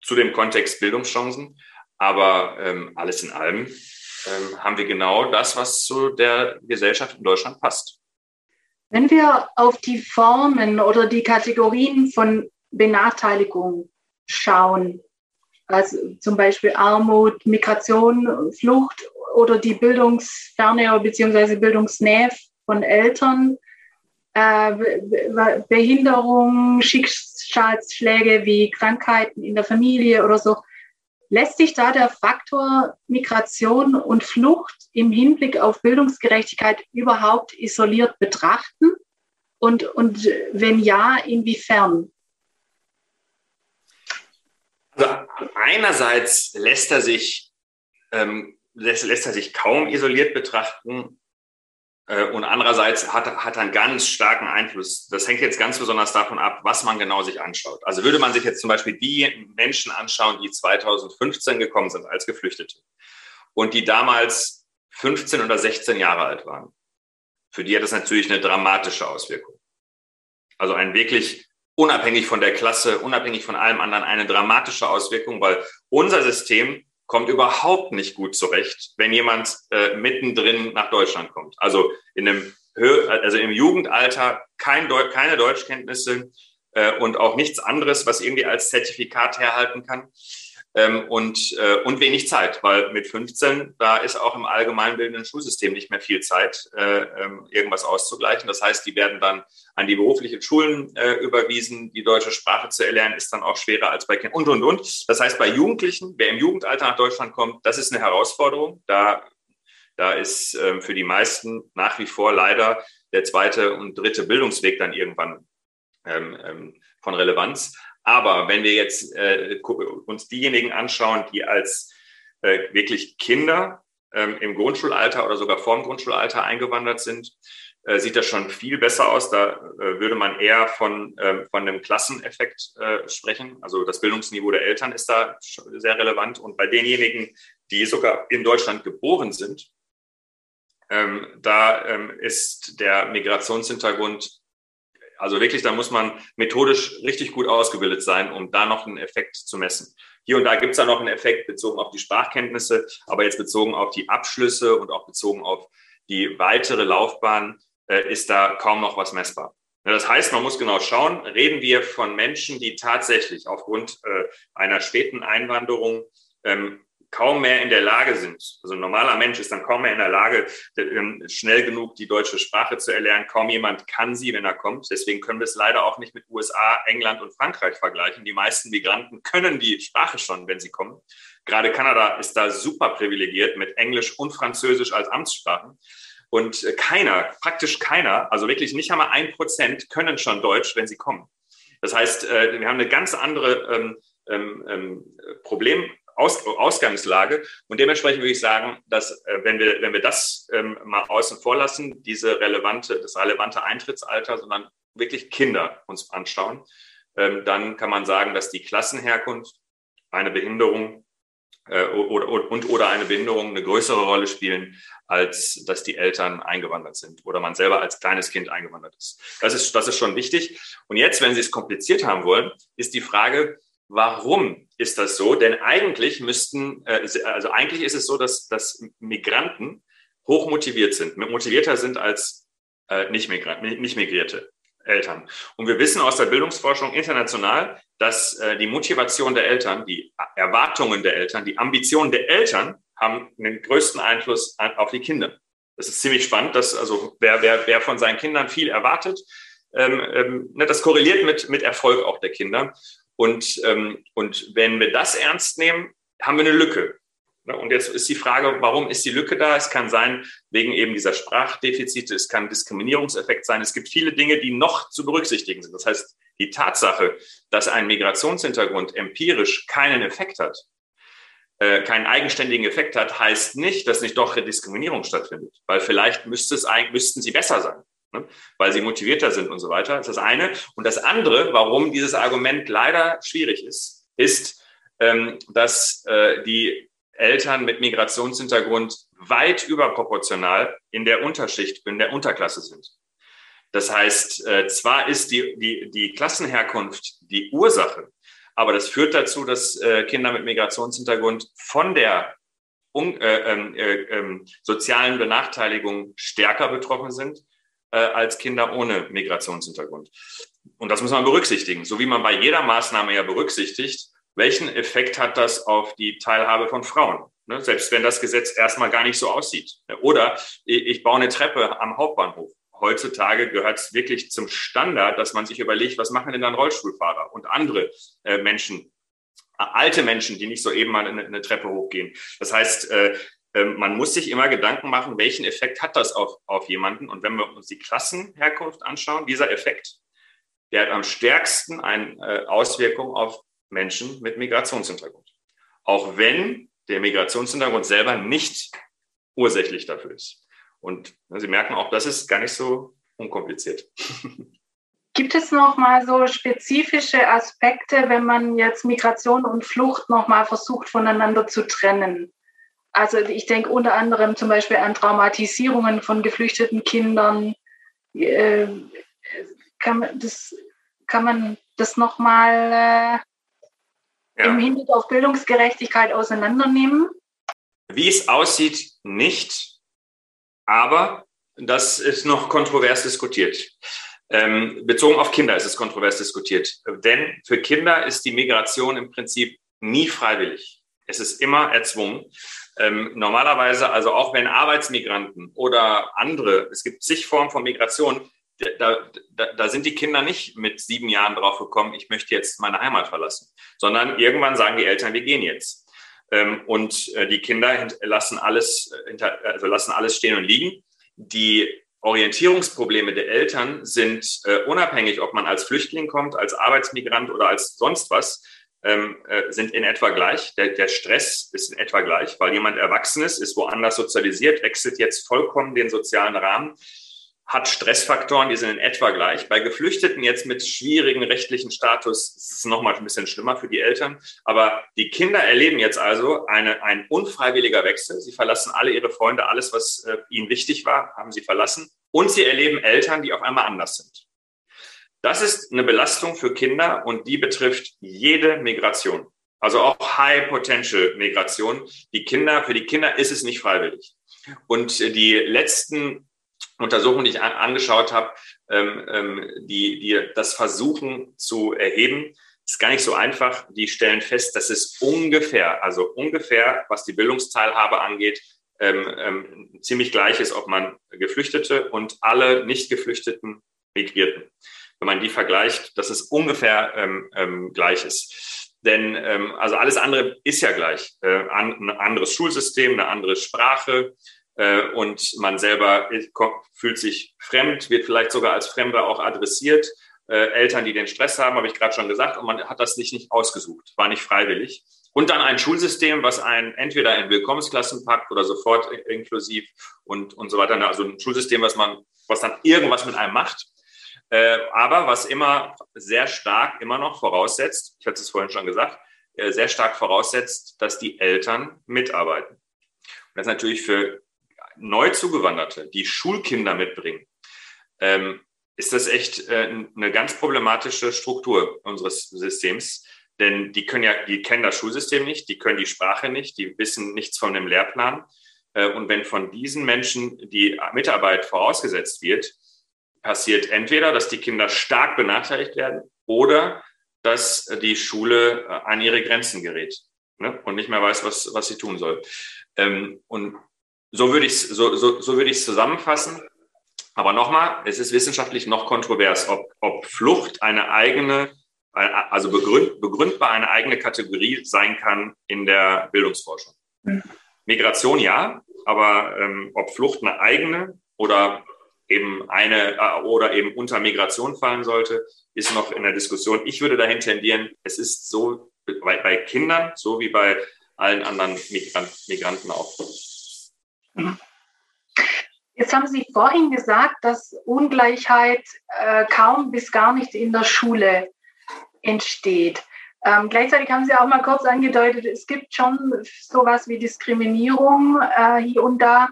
zu dem Kontext Bildungschancen. Aber ähm, alles in allem haben wir genau das, was zu der Gesellschaft in Deutschland passt. Wenn wir auf die Formen oder die Kategorien von Benachteiligung schauen, also zum Beispiel Armut, Migration, Flucht oder die Bildungsferne bzw. Bildungsnähe von Eltern, äh, Behinderung, Schicksalsschläge wie Krankheiten in der Familie oder so. Lässt sich da der Faktor Migration und Flucht im Hinblick auf Bildungsgerechtigkeit überhaupt isoliert betrachten? Und, und wenn ja, inwiefern? Also einerseits lässt er sich, ähm, lässt, lässt er sich kaum isoliert betrachten, und andererseits hat, hat er einen ganz starken Einfluss. Das hängt jetzt ganz besonders davon ab, was man genau sich anschaut. Also würde man sich jetzt zum Beispiel die Menschen anschauen, die 2015 gekommen sind als Geflüchtete und die damals 15 oder 16 Jahre alt waren. Für die hat das natürlich eine dramatische Auswirkung. Also ein wirklich unabhängig von der Klasse, unabhängig von allem anderen, eine dramatische Auswirkung, weil unser System kommt überhaupt nicht gut zurecht, wenn jemand äh, mittendrin nach Deutschland kommt. Also in einem also im Jugendalter kein Deu keine Deutschkenntnisse äh, und auch nichts anderes, was irgendwie als Zertifikat herhalten kann ähm, und, äh, und wenig Zeit, weil mit 15, da ist auch im allgemeinbildenden Schulsystem nicht mehr viel Zeit, äh, ähm, irgendwas auszugleichen. Das heißt, die werden dann an die beruflichen Schulen äh, überwiesen. Die deutsche Sprache zu erlernen ist dann auch schwerer als bei Kindern und, und, und. Das heißt, bei Jugendlichen, wer im Jugendalter nach Deutschland kommt, das ist eine Herausforderung. Da, da ist ähm, für die meisten nach wie vor leider der zweite und dritte Bildungsweg dann irgendwann ähm, ähm, von Relevanz. Aber wenn wir jetzt äh, uns diejenigen anschauen, die als äh, wirklich Kinder ähm, im Grundschulalter oder sogar vorm Grundschulalter eingewandert sind, äh, sieht das schon viel besser aus. Da äh, würde man eher von, ähm, von einem Klasseneffekt äh, sprechen. Also das Bildungsniveau der Eltern ist da sehr relevant. Und bei denjenigen, die sogar in Deutschland geboren sind, ähm, da ähm, ist der Migrationshintergrund also wirklich, da muss man methodisch richtig gut ausgebildet sein, um da noch einen Effekt zu messen. Hier und da gibt es da noch einen Effekt bezogen auf die Sprachkenntnisse, aber jetzt bezogen auf die Abschlüsse und auch bezogen auf die weitere Laufbahn äh, ist da kaum noch was messbar. Das heißt, man muss genau schauen, reden wir von Menschen, die tatsächlich aufgrund äh, einer späten Einwanderung ähm, kaum mehr in der Lage sind, also ein normaler Mensch ist dann kaum mehr in der Lage, ähm, schnell genug die deutsche Sprache zu erlernen. Kaum jemand kann sie, wenn er kommt. Deswegen können wir es leider auch nicht mit USA, England und Frankreich vergleichen. Die meisten Migranten können die Sprache schon, wenn sie kommen. Gerade Kanada ist da super privilegiert mit Englisch und Französisch als Amtssprachen. Und keiner, praktisch keiner, also wirklich nicht einmal ein Prozent können schon Deutsch, wenn sie kommen. Das heißt, äh, wir haben eine ganz andere ähm, ähm, ähm Problem, aus, Ausgangslage. Und dementsprechend würde ich sagen, dass äh, wenn wir, wenn wir das ähm, mal außen vor lassen, diese relevante, das relevante Eintrittsalter, sondern wirklich Kinder uns anschauen, ähm, dann kann man sagen, dass die Klassenherkunft, eine Behinderung äh, oder, und oder eine Behinderung eine größere Rolle spielen, als dass die Eltern eingewandert sind oder man selber als kleines Kind eingewandert ist. Das ist, das ist schon wichtig. Und jetzt, wenn Sie es kompliziert haben wollen, ist die Frage, Warum ist das so? Denn eigentlich müssten, äh, also eigentlich ist es so, dass, dass Migranten hoch motiviert sind, motivierter sind als äh, nicht, Migranten, nicht Migrierte. Eltern. Und wir wissen aus der Bildungsforschung international, dass äh, die Motivation der Eltern, die Erwartungen der Eltern, die Ambitionen der Eltern haben den größten Einfluss auf die Kinder. Das ist ziemlich spannend, dass also wer, wer, wer von seinen Kindern viel erwartet, ähm, ähm, ne, das korreliert mit, mit Erfolg auch der Kinder. Und, ähm, und wenn wir das ernst nehmen, haben wir eine Lücke. Ne, und jetzt ist die Frage, warum ist die Lücke da? Es kann sein, wegen eben dieser Sprachdefizite, es kann Diskriminierungseffekt sein. Es gibt viele Dinge, die noch zu berücksichtigen sind. Das heißt, die Tatsache, dass ein Migrationshintergrund empirisch keinen Effekt hat, äh, keinen eigenständigen Effekt hat, heißt nicht, dass nicht doch Diskriminierung stattfindet. Weil vielleicht müsste es, müssten sie besser sein, ne? weil sie motivierter sind und so weiter. Das ist das eine. Und das andere, warum dieses Argument leider schwierig ist, ist, ähm, dass äh, die Eltern mit Migrationshintergrund weit überproportional in der Unterschicht, in der Unterklasse sind. Das heißt, äh, zwar ist die, die, die Klassenherkunft die Ursache, aber das führt dazu, dass äh, Kinder mit Migrationshintergrund von der un, äh, ähm, äh, äh, sozialen Benachteiligung stärker betroffen sind äh, als Kinder ohne Migrationshintergrund. Und das muss man berücksichtigen, so wie man bei jeder Maßnahme ja berücksichtigt, welchen Effekt hat das auf die Teilhabe von Frauen? Ne, selbst wenn das Gesetz erstmal gar nicht so aussieht. Oder ich baue eine Treppe am Hauptbahnhof. Heutzutage gehört es wirklich zum Standard, dass man sich überlegt, was machen denn dann Rollstuhlfahrer und andere äh, Menschen, alte Menschen, die nicht so eben mal eine, eine Treppe hochgehen. Das heißt, äh, man muss sich immer Gedanken machen, welchen Effekt hat das auf, auf jemanden? Und wenn wir uns die Klassenherkunft anschauen, dieser Effekt, der hat am stärksten eine äh, Auswirkung auf Menschen mit Migrationshintergrund. Auch wenn der Migrationshintergrund selber nicht ursächlich dafür ist. Und Sie merken auch, das ist gar nicht so unkompliziert. Gibt es noch mal so spezifische Aspekte, wenn man jetzt Migration und Flucht noch mal versucht voneinander zu trennen? Also ich denke unter anderem zum Beispiel an Traumatisierungen von geflüchteten Kindern. Äh, kann, man das, kann man das noch mal ja. im Hinblick auf Bildungsgerechtigkeit auseinandernehmen? Wie es aussieht, nicht. Aber das ist noch kontrovers diskutiert. Ähm, bezogen auf Kinder ist es kontrovers diskutiert. Denn für Kinder ist die Migration im Prinzip nie freiwillig. Es ist immer erzwungen. Ähm, normalerweise, also auch wenn Arbeitsmigranten oder andere, es gibt zig Formen von Migration, da, da, da sind die Kinder nicht mit sieben Jahren drauf gekommen, ich möchte jetzt meine Heimat verlassen, sondern irgendwann sagen die Eltern, wir gehen jetzt. Ähm, und äh, die Kinder lassen alles, äh, also lassen alles stehen und liegen. Die Orientierungsprobleme der Eltern sind äh, unabhängig, ob man als Flüchtling kommt, als Arbeitsmigrant oder als sonst was, ähm, äh, sind in etwa gleich. Der, der, Stress ist in etwa gleich, weil jemand Erwachsenes ist woanders sozialisiert, wechselt jetzt vollkommen den sozialen Rahmen hat Stressfaktoren, die sind in etwa gleich. Bei Geflüchteten jetzt mit schwierigen rechtlichen Status ist es nochmal ein bisschen schlimmer für die Eltern. Aber die Kinder erleben jetzt also eine, ein unfreiwilliger Wechsel. Sie verlassen alle ihre Freunde, alles, was äh, ihnen wichtig war, haben sie verlassen. Und sie erleben Eltern, die auf einmal anders sind. Das ist eine Belastung für Kinder und die betrifft jede Migration. Also auch High Potential Migration. Die Kinder, für die Kinder ist es nicht freiwillig. Und die letzten Untersuchungen, die ich an, angeschaut habe, ähm, ähm, die, die das versuchen zu erheben, ist gar nicht so einfach. Die stellen fest, dass es ungefähr, also ungefähr, was die Bildungsteilhabe angeht, ähm, ziemlich gleich ist, ob man Geflüchtete und alle Nicht-Geflüchteten Migrierten. Wenn man die vergleicht, dass es ungefähr ähm, ähm, gleich ist. Denn ähm, also alles andere ist ja gleich. Äh, an, ein anderes Schulsystem, eine andere Sprache, äh, und man selber fühlt sich fremd, wird vielleicht sogar als Fremder auch adressiert. Äh, Eltern, die den Stress haben, habe ich gerade schon gesagt, und man hat das sich nicht ausgesucht, war nicht freiwillig. Und dann ein Schulsystem, was einen entweder in Willkommensklassen packt oder sofort inklusiv und, und so weiter. Also ein Schulsystem, was man, was dann irgendwas mit einem macht. Äh, aber was immer sehr stark immer noch voraussetzt, ich hatte es vorhin schon gesagt, sehr stark voraussetzt, dass die Eltern mitarbeiten. Und das ist natürlich für Neuzugewanderte, die Schulkinder mitbringen, ähm, ist das echt äh, eine ganz problematische Struktur unseres Systems. Denn die können ja, die kennen das Schulsystem nicht, die können die Sprache nicht, die wissen nichts von dem Lehrplan. Äh, und wenn von diesen Menschen die Mitarbeit vorausgesetzt wird, passiert entweder, dass die Kinder stark benachteiligt werden oder dass die Schule äh, an ihre Grenzen gerät ne? und nicht mehr weiß, was, was sie tun soll. Ähm, und so würde ich es so, so, so würde zusammenfassen. Aber nochmal, es ist wissenschaftlich noch kontrovers, ob, ob Flucht eine eigene, also begründ, begründbar eine eigene Kategorie sein kann in der Bildungsforschung. Mhm. Migration ja, aber ähm, ob Flucht eine eigene oder eben eine äh, oder eben unter Migration fallen sollte, ist noch in der Diskussion. Ich würde dahin tendieren, es ist so bei, bei Kindern, so wie bei allen anderen Migrant, Migranten auch. Jetzt haben Sie vorhin gesagt, dass Ungleichheit äh, kaum bis gar nicht in der Schule entsteht. Ähm, gleichzeitig haben Sie auch mal kurz angedeutet, es gibt schon sowas wie Diskriminierung äh, hier und da.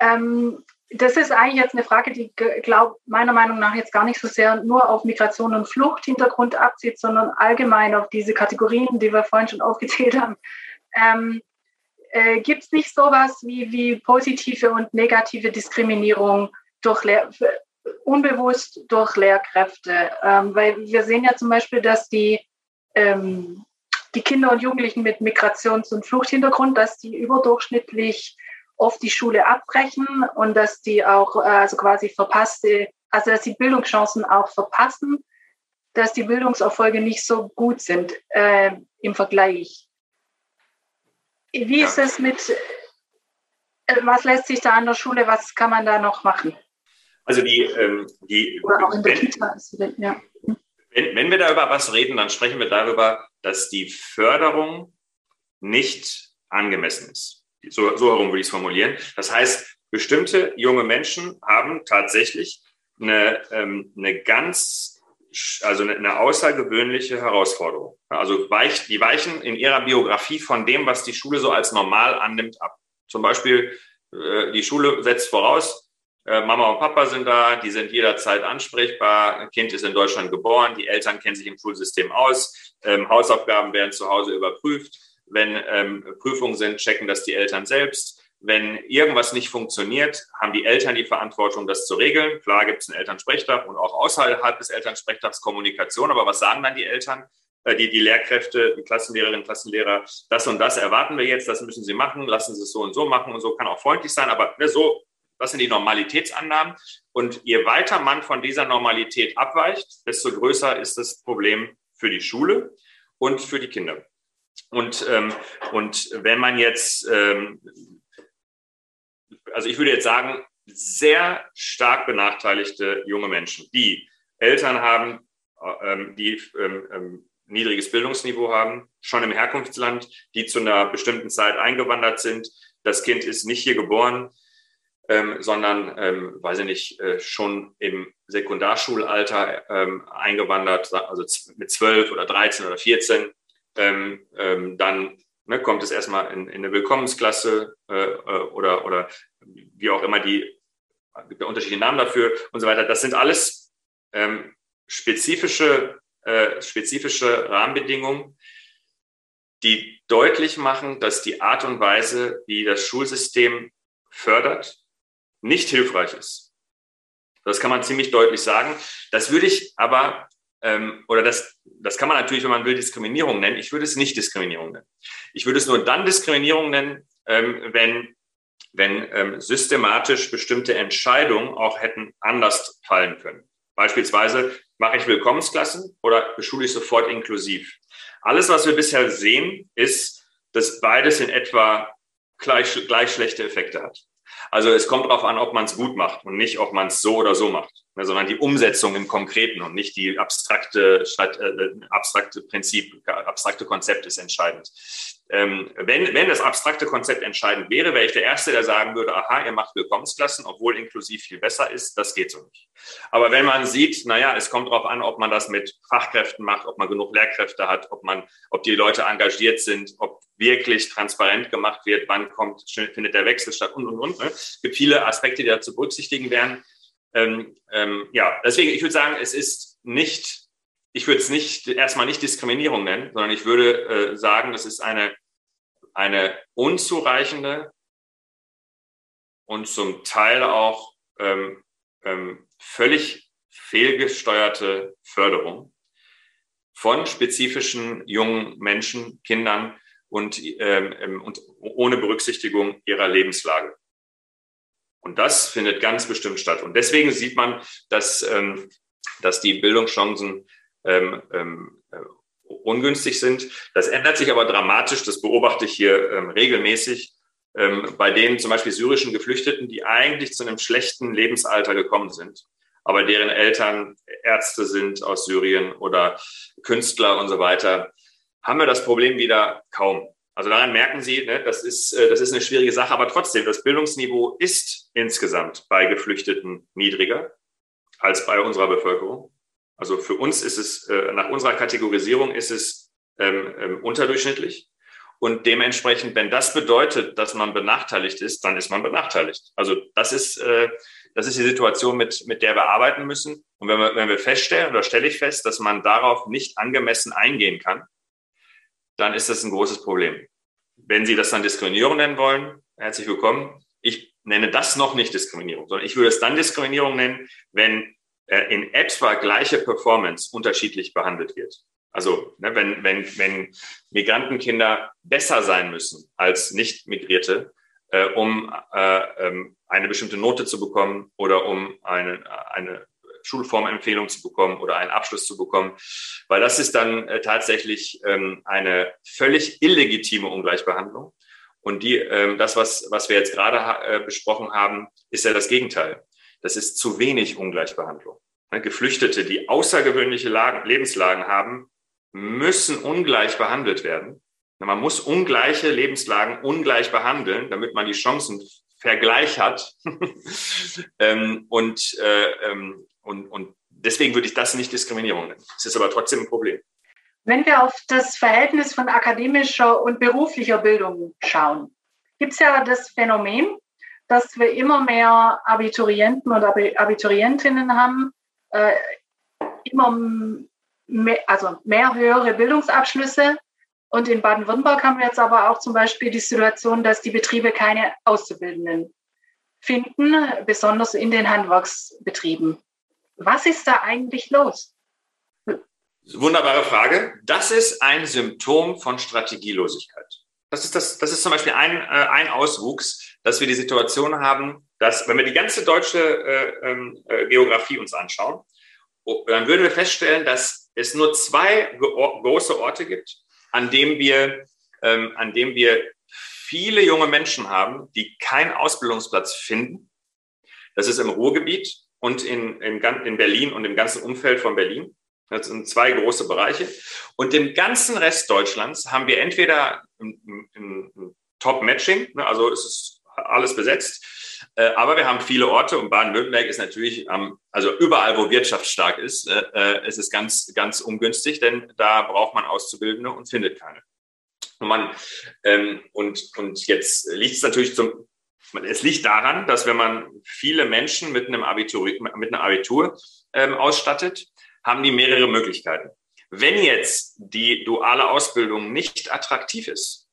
Ähm, das ist eigentlich jetzt eine Frage, die, glaube meiner Meinung nach jetzt gar nicht so sehr nur auf Migration und Fluchthintergrund abzieht, sondern allgemein auf diese Kategorien, die wir vorhin schon aufgezählt haben. Ähm, äh, Gibt es nicht sowas wie, wie positive und negative Diskriminierung durch Lehr unbewusst durch Lehrkräfte? Ähm, weil wir sehen ja zum Beispiel, dass die, ähm, die Kinder und Jugendlichen mit Migrations- und Fluchthintergrund, dass die überdurchschnittlich oft die Schule abbrechen und dass die auch äh, also quasi verpasste, also dass die Bildungschancen auch verpassen, dass die Bildungserfolge nicht so gut sind äh, im Vergleich. Wie ist es mit, äh, was lässt sich da an der Schule, was kann man da noch machen? Also die, ähm, die Oder auch in der wenn, Kita ist, ja. Wenn, wenn wir da über was reden, dann sprechen wir darüber, dass die Förderung nicht angemessen ist. So, so herum würde ich es formulieren. Das heißt, bestimmte junge Menschen haben tatsächlich eine, ähm, eine ganz, also eine, eine außergewöhnliche Herausforderung. Also weich, die weichen in ihrer Biografie von dem, was die Schule so als normal annimmt, ab. Zum Beispiel, äh, die Schule setzt voraus, äh, Mama und Papa sind da, die sind jederzeit ansprechbar, ein Kind ist in Deutschland geboren, die Eltern kennen sich im Schulsystem aus, ähm, Hausaufgaben werden zu Hause überprüft wenn ähm, Prüfungen sind, checken das die Eltern selbst. Wenn irgendwas nicht funktioniert, haben die Eltern die Verantwortung, das zu regeln. Klar gibt es einen Elternsprechtag und auch außerhalb des Elternsprechtags Kommunikation. Aber was sagen dann die Eltern? Äh, die, die Lehrkräfte, die Klassenlehrerinnen, Klassenlehrer, das und das erwarten wir jetzt, das müssen sie machen, lassen sie es so und so machen und so, kann auch freundlich sein, aber ne, so, das sind die Normalitätsannahmen. Und je weiter man von dieser Normalität abweicht, desto größer ist das Problem für die Schule und für die Kinder. Und, ähm, und wenn man jetzt, ähm, also ich würde jetzt sagen, sehr stark benachteiligte junge Menschen, die Eltern haben, ähm, die ähm, ähm, niedriges Bildungsniveau haben, schon im Herkunftsland, die zu einer bestimmten Zeit eingewandert sind. Das Kind ist nicht hier geboren, ähm, sondern, ähm, weiß ich nicht, äh, schon im Sekundarschulalter ähm, eingewandert, also mit zwölf oder 13 oder 14 ähm, ähm, dann ne, kommt es erstmal in, in eine Willkommensklasse äh, äh, oder, oder wie auch immer die, gibt ja unterschiedliche Namen dafür und so weiter. Das sind alles ähm, spezifische, äh, spezifische Rahmenbedingungen, die deutlich machen, dass die Art und Weise, wie das Schulsystem fördert, nicht hilfreich ist. Das kann man ziemlich deutlich sagen. Das würde ich aber ähm, oder das, das kann man natürlich, wenn man will, Diskriminierung nennen. Ich würde es nicht Diskriminierung nennen. Ich würde es nur dann Diskriminierung nennen, ähm, wenn, wenn ähm, systematisch bestimmte Entscheidungen auch hätten anders fallen können. Beispielsweise mache ich Willkommensklassen oder beschule ich sofort inklusiv. Alles, was wir bisher sehen, ist, dass beides in etwa gleich, gleich schlechte Effekte hat. Also es kommt darauf an, ob man es gut macht und nicht, ob man es so oder so macht. Ne, sondern die Umsetzung im Konkreten und nicht die abstrakte, äh, abstrakte Prinzip, abstrakte Konzept ist entscheidend. Ähm, wenn, wenn das abstrakte Konzept entscheidend wäre, wäre ich der Erste, der sagen würde, aha, ihr macht Willkommensklassen, obwohl inklusiv viel besser ist, das geht so nicht. Aber wenn man sieht, naja, es kommt darauf an, ob man das mit Fachkräften macht, ob man genug Lehrkräfte hat, ob man, ob die Leute engagiert sind, ob wirklich transparent gemacht wird, wann kommt, findet der Wechsel statt und, und, und. Ne? Es gibt viele Aspekte, die da zu berücksichtigen wären. Ähm, ähm, ja, deswegen, ich würde sagen, es ist nicht, ich würde es nicht erstmal nicht Diskriminierung nennen, sondern ich würde äh, sagen, es ist eine, eine unzureichende und zum Teil auch ähm, ähm, völlig fehlgesteuerte Förderung von spezifischen jungen Menschen, Kindern und, ähm, ähm, und ohne Berücksichtigung ihrer Lebenslage. Und das findet ganz bestimmt statt. Und deswegen sieht man, dass, ähm, dass die Bildungschancen ähm, ähm, äh, ungünstig sind. Das ändert sich aber dramatisch. Das beobachte ich hier ähm, regelmäßig ähm, bei den zum Beispiel syrischen Geflüchteten, die eigentlich zu einem schlechten Lebensalter gekommen sind, aber deren Eltern Ärzte sind aus Syrien oder Künstler und so weiter, haben wir das Problem wieder kaum. Also daran merken Sie, ne, das, ist, äh, das ist eine schwierige Sache, aber trotzdem, das Bildungsniveau ist insgesamt bei Geflüchteten niedriger als bei unserer Bevölkerung. Also für uns ist es, äh, nach unserer Kategorisierung ist es ähm, ähm, unterdurchschnittlich. Und dementsprechend, wenn das bedeutet, dass man benachteiligt ist, dann ist man benachteiligt. Also das ist, äh, das ist die Situation, mit, mit der wir arbeiten müssen. Und wenn wir, wenn wir feststellen, oder stelle ich fest, dass man darauf nicht angemessen eingehen kann, dann ist das ein großes Problem. Wenn Sie das dann Diskriminierung nennen wollen, herzlich willkommen. Ich nenne das noch nicht Diskriminierung, sondern ich würde es dann Diskriminierung nennen, wenn äh, in etwa gleiche Performance unterschiedlich behandelt wird. Also ne, wenn, wenn, wenn Migrantenkinder besser sein müssen als Nicht-Migrierte, äh, um äh, ähm, eine bestimmte Note zu bekommen oder um eine, eine Schulformempfehlung zu bekommen oder einen Abschluss zu bekommen, weil das ist dann äh, tatsächlich ähm, eine völlig illegitime Ungleichbehandlung. Und die, ähm, das, was, was wir jetzt gerade äh, besprochen haben, ist ja das Gegenteil. Das ist zu wenig Ungleichbehandlung. Ne, Geflüchtete, die außergewöhnliche Lagen, Lebenslagen haben, müssen ungleich behandelt werden. Man muss ungleiche Lebenslagen ungleich behandeln, damit man die Chancen Vergleich hat. ähm, und, äh, ähm, und, und deswegen würde ich das nicht Diskriminierung nennen. Es ist aber trotzdem ein Problem. Wenn wir auf das Verhältnis von akademischer und beruflicher Bildung schauen, gibt es ja das Phänomen, dass wir immer mehr Abiturienten und Abiturientinnen haben, äh, immer mehr, also mehr höhere Bildungsabschlüsse. Und in Baden-Württemberg haben wir jetzt aber auch zum Beispiel die Situation, dass die Betriebe keine Auszubildenden finden, besonders in den Handwerksbetrieben. Was ist da eigentlich los? Wunderbare Frage. Das ist ein Symptom von Strategielosigkeit. Das ist, das, das ist zum Beispiel ein, äh, ein Auswuchs, dass wir die Situation haben, dass, wenn wir die ganze deutsche äh, ähm, äh, Geografie uns anschauen, dann würden wir feststellen, dass es nur zwei große Orte gibt, an dem wir, ähm, an dem wir viele junge Menschen haben, die keinen Ausbildungsplatz finden. Das ist im Ruhrgebiet und in, in, in Berlin und im ganzen Umfeld von Berlin. Das sind zwei große Bereiche. Und im ganzen Rest Deutschlands haben wir entweder ein, ein, ein Top-Matching, ne, also es ist alles besetzt, äh, aber wir haben viele Orte und Baden-Württemberg ist natürlich, also überall, wo Wirtschaft stark ist, äh, äh, es ist ganz, ganz ungünstig, denn da braucht man Auszubildende und findet keine. Und, man, ähm, und, und jetzt liegt es natürlich zum, es liegt daran, dass wenn man viele Menschen mit einem Abitur, mit einem Abitur ähm, ausstattet, haben die mehrere Möglichkeiten. Wenn jetzt die duale Ausbildung nicht attraktiv ist,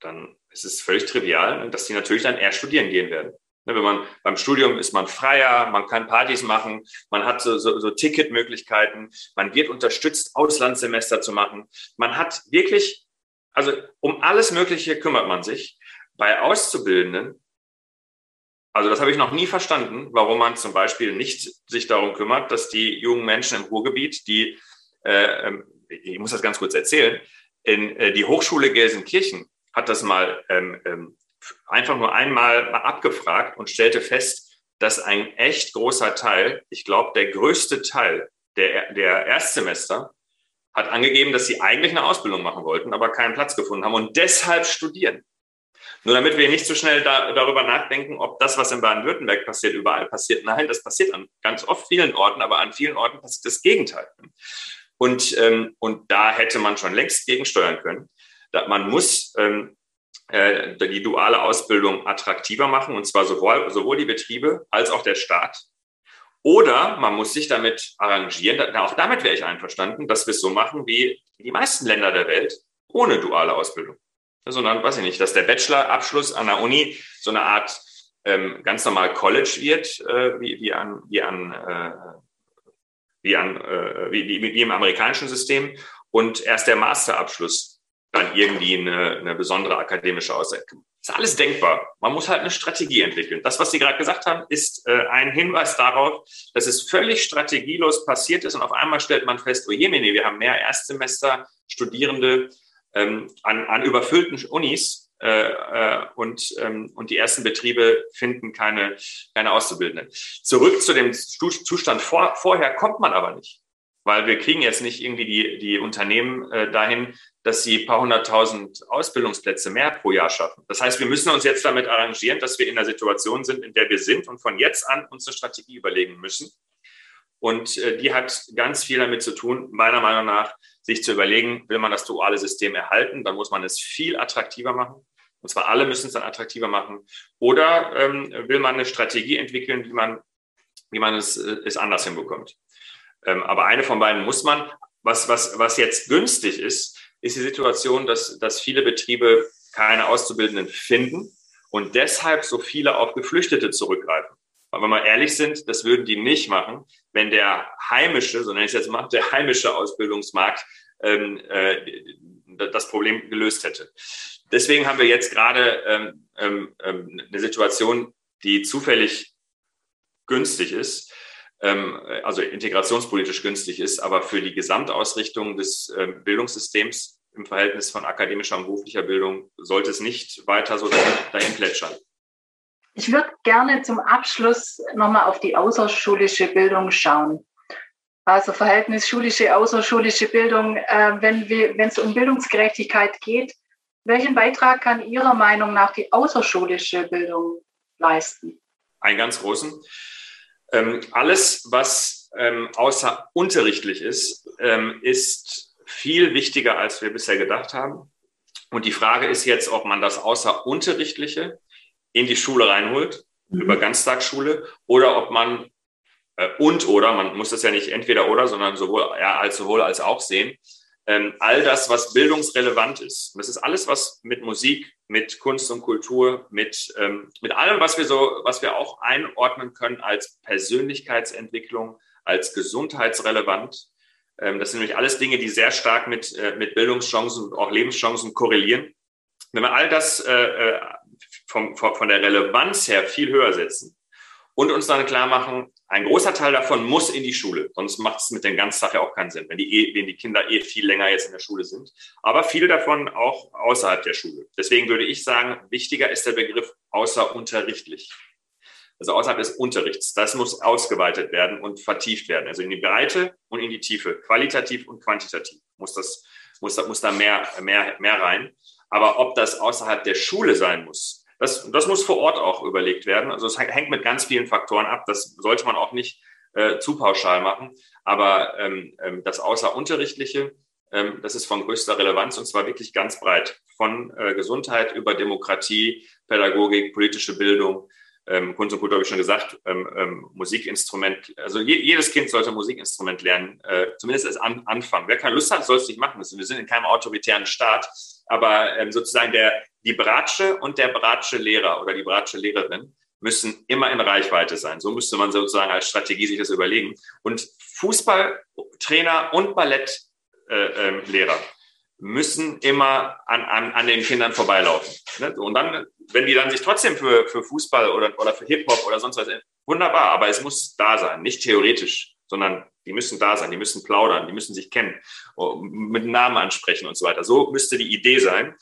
dann ist es völlig trivial, dass die natürlich dann eher studieren gehen werden. Ne, wenn man beim Studium ist man freier, man kann Partys machen, man hat so, so, so Ticketmöglichkeiten, man wird unterstützt, Auslandssemester zu machen. Man hat wirklich, also um alles Mögliche kümmert man sich. Bei Auszubildenden, also das habe ich noch nie verstanden, warum man zum Beispiel nicht sich darum kümmert, dass die jungen Menschen im Ruhrgebiet, die, äh, ähm, ich muss das ganz kurz erzählen, in äh, die Hochschule Gelsenkirchen hat das mal ähm, ähm, einfach nur einmal abgefragt und stellte fest, dass ein echt großer Teil, ich glaube, der größte Teil der, der Erstsemester hat angegeben, dass sie eigentlich eine Ausbildung machen wollten, aber keinen Platz gefunden haben und deshalb studieren. Nur damit wir nicht so schnell da, darüber nachdenken, ob das, was in Baden-Württemberg passiert, überall passiert. Nein, das passiert an ganz oft vielen Orten, aber an vielen Orten passiert das Gegenteil. Und, ähm, und da hätte man schon längst gegensteuern können. Da, man muss ähm, äh, die duale Ausbildung attraktiver machen, und zwar sowohl, sowohl die Betriebe als auch der Staat. Oder man muss sich damit arrangieren, auch damit wäre ich einverstanden, dass wir es so machen wie die meisten Länder der Welt, ohne duale Ausbildung. Sondern, weiß ich nicht, dass der Bachelorabschluss an der Uni so eine Art ähm, ganz normal College wird, äh, wie, wie an, wie an, äh, wie, an äh, wie, wie, wie im amerikanischen System und erst der Masterabschluss dann irgendwie eine, eine besondere akademische Auszeichnung. Ist alles denkbar. Man muss halt eine Strategie entwickeln. Das, was Sie gerade gesagt haben, ist äh, ein Hinweis darauf, dass es völlig strategielos passiert ist und auf einmal stellt man fest, oh jemine, wir haben mehr Erstsemester Studierende ähm, an, an überfüllten Unis äh, äh, und, ähm, und die ersten Betriebe finden keine, keine Auszubildenden. Zurück zu dem Zustand vor, vorher kommt man aber nicht, weil wir kriegen jetzt nicht irgendwie die, die Unternehmen äh, dahin, dass sie ein paar hunderttausend Ausbildungsplätze mehr pro Jahr schaffen. Das heißt, wir müssen uns jetzt damit arrangieren, dass wir in der Situation sind, in der wir sind und von jetzt an uns eine Strategie überlegen müssen. Und äh, die hat ganz viel damit zu tun, meiner Meinung nach, sich zu überlegen, will man das duale System erhalten, dann muss man es viel attraktiver machen. Und zwar alle müssen es dann attraktiver machen. Oder ähm, will man eine Strategie entwickeln, wie man, wie man es, äh, es anders hinbekommt. Ähm, aber eine von beiden muss man. Was, was, was jetzt günstig ist, ist die Situation, dass, dass viele Betriebe keine Auszubildenden finden und deshalb so viele auf Geflüchtete zurückgreifen. Wenn wir ehrlich sind, das würden die nicht machen, wenn der heimische, so nenne ich es jetzt mal, der heimische Ausbildungsmarkt ähm, äh, das Problem gelöst hätte. Deswegen haben wir jetzt gerade ähm, ähm, ähm, eine Situation, die zufällig günstig ist, ähm, also integrationspolitisch günstig ist, aber für die Gesamtausrichtung des ähm, Bildungssystems im Verhältnis von akademischer und beruflicher Bildung sollte es nicht weiter so dahin plätschern. Ich würde gerne zum Abschluss nochmal auf die außerschulische Bildung schauen. Also Verhältnis schulische, außerschulische Bildung. Äh, wenn es um Bildungsgerechtigkeit geht, welchen Beitrag kann Ihrer Meinung nach die außerschulische Bildung leisten? Einen ganz großen. Ähm, alles, was ähm, außerunterrichtlich ist, ähm, ist viel wichtiger, als wir bisher gedacht haben. Und die Frage ist jetzt, ob man das Außerunterrichtliche in die Schule reinholt, mhm. über Ganztagsschule, oder ob man äh, und oder, man muss das ja nicht entweder oder, sondern sowohl, ja, als sowohl als auch sehen, ähm, all das, was bildungsrelevant ist. das ist alles, was mit Musik, mit Kunst und Kultur, mit, ähm, mit allem, was wir so, was wir auch einordnen können als Persönlichkeitsentwicklung, als gesundheitsrelevant. Ähm, das sind nämlich alles Dinge, die sehr stark mit, äh, mit Bildungschancen und auch Lebenschancen korrelieren. Wenn wir all das äh, vom, von der Relevanz her viel höher setzen und uns dann klar machen, ein großer Teil davon muss in die Schule, sonst macht es mit dem Ganztag ja auch keinen Sinn, wenn die, eh, wenn die Kinder eh viel länger jetzt in der Schule sind. Aber viel davon auch außerhalb der Schule. Deswegen würde ich sagen, wichtiger ist der Begriff außerunterrichtlich. Also außerhalb des Unterrichts. Das muss ausgeweitet werden und vertieft werden. Also in die Breite und in die Tiefe. Qualitativ und quantitativ muss das, muss da, muss da mehr, mehr, mehr rein. Aber ob das außerhalb der Schule sein muss, das, das muss vor Ort auch überlegt werden. Also es hängt mit ganz vielen Faktoren ab. Das sollte man auch nicht äh, zu pauschal machen. Aber ähm, ähm, das Außerunterrichtliche, ähm, das ist von größter Relevanz und zwar wirklich ganz breit. Von äh, Gesundheit über Demokratie, Pädagogik, politische Bildung, ähm, Kunst und Kultur habe ich schon gesagt, ähm, ähm, Musikinstrument. Also je, jedes Kind sollte Musikinstrument lernen, äh, zumindest als An Anfang. Wer keine Lust hat, soll es nicht machen. Wir sind in keinem autoritären Staat, aber ähm, sozusagen der, die Bratsche und der Bratsche Lehrer oder die Bratsche Lehrerin müssen immer in Reichweite sein. So müsste man sozusagen als Strategie sich das überlegen. Und Fußballtrainer und Ballettlehrer äh, äh, müssen immer an, an, an den Kindern vorbeilaufen. Ne? Und dann, wenn die dann sich trotzdem für, für Fußball oder, oder für Hip-Hop oder sonst was, wunderbar, aber es muss da sein, nicht theoretisch, sondern die müssen da sein, die müssen plaudern, die müssen sich kennen, oh, mit Namen ansprechen und so weiter. So müsste die Idee sein.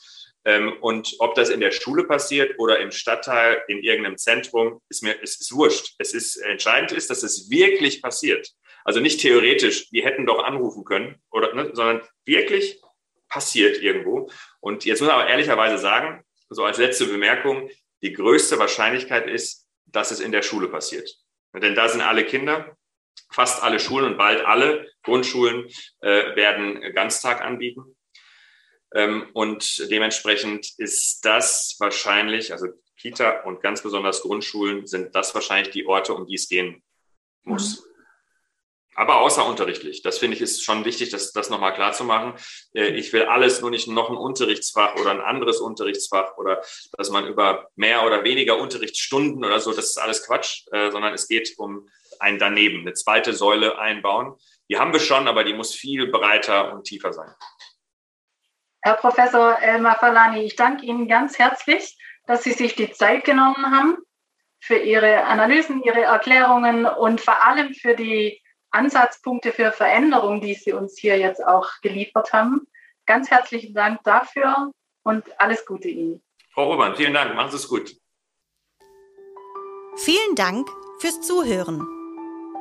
Ähm, und ob das in der Schule passiert oder im Stadtteil, in irgendeinem Zentrum, ist mir, ist, ist wurscht. Es ist entscheidend ist, dass es wirklich passiert. Also nicht theoretisch, wir hätten doch anrufen können, oder, ne, sondern wirklich passiert irgendwo. Und jetzt muss man aber ehrlicherweise sagen, so als letzte Bemerkung, die größte Wahrscheinlichkeit ist, dass es in der Schule passiert. Denn da sind alle Kinder, fast alle Schulen und bald alle Grundschulen äh, werden Ganztag anbieten. Ähm, und dementsprechend ist das wahrscheinlich, also Kita und ganz besonders Grundschulen sind das wahrscheinlich die Orte, um die es gehen muss. Mhm. aber außerunterrichtlich. Das finde ich ist schon wichtig, das, das nochmal klar zu machen. Äh, ich will alles, nur nicht noch ein Unterrichtsfach oder ein anderes Unterrichtsfach oder dass man über mehr oder weniger Unterrichtsstunden oder so, das ist alles Quatsch, äh, sondern es geht um ein Daneben, eine zweite Säule einbauen. Die haben wir schon, aber die muss viel breiter und tiefer sein. Herr Professor Elmar Falani, ich danke Ihnen ganz herzlich, dass Sie sich die Zeit genommen haben für Ihre Analysen, Ihre Erklärungen und vor allem für die Ansatzpunkte für Veränderung, die Sie uns hier jetzt auch geliefert haben. Ganz herzlichen Dank dafür und alles Gute Ihnen. Frau Urban, vielen Dank. Machen Sie es gut. Vielen Dank fürs Zuhören.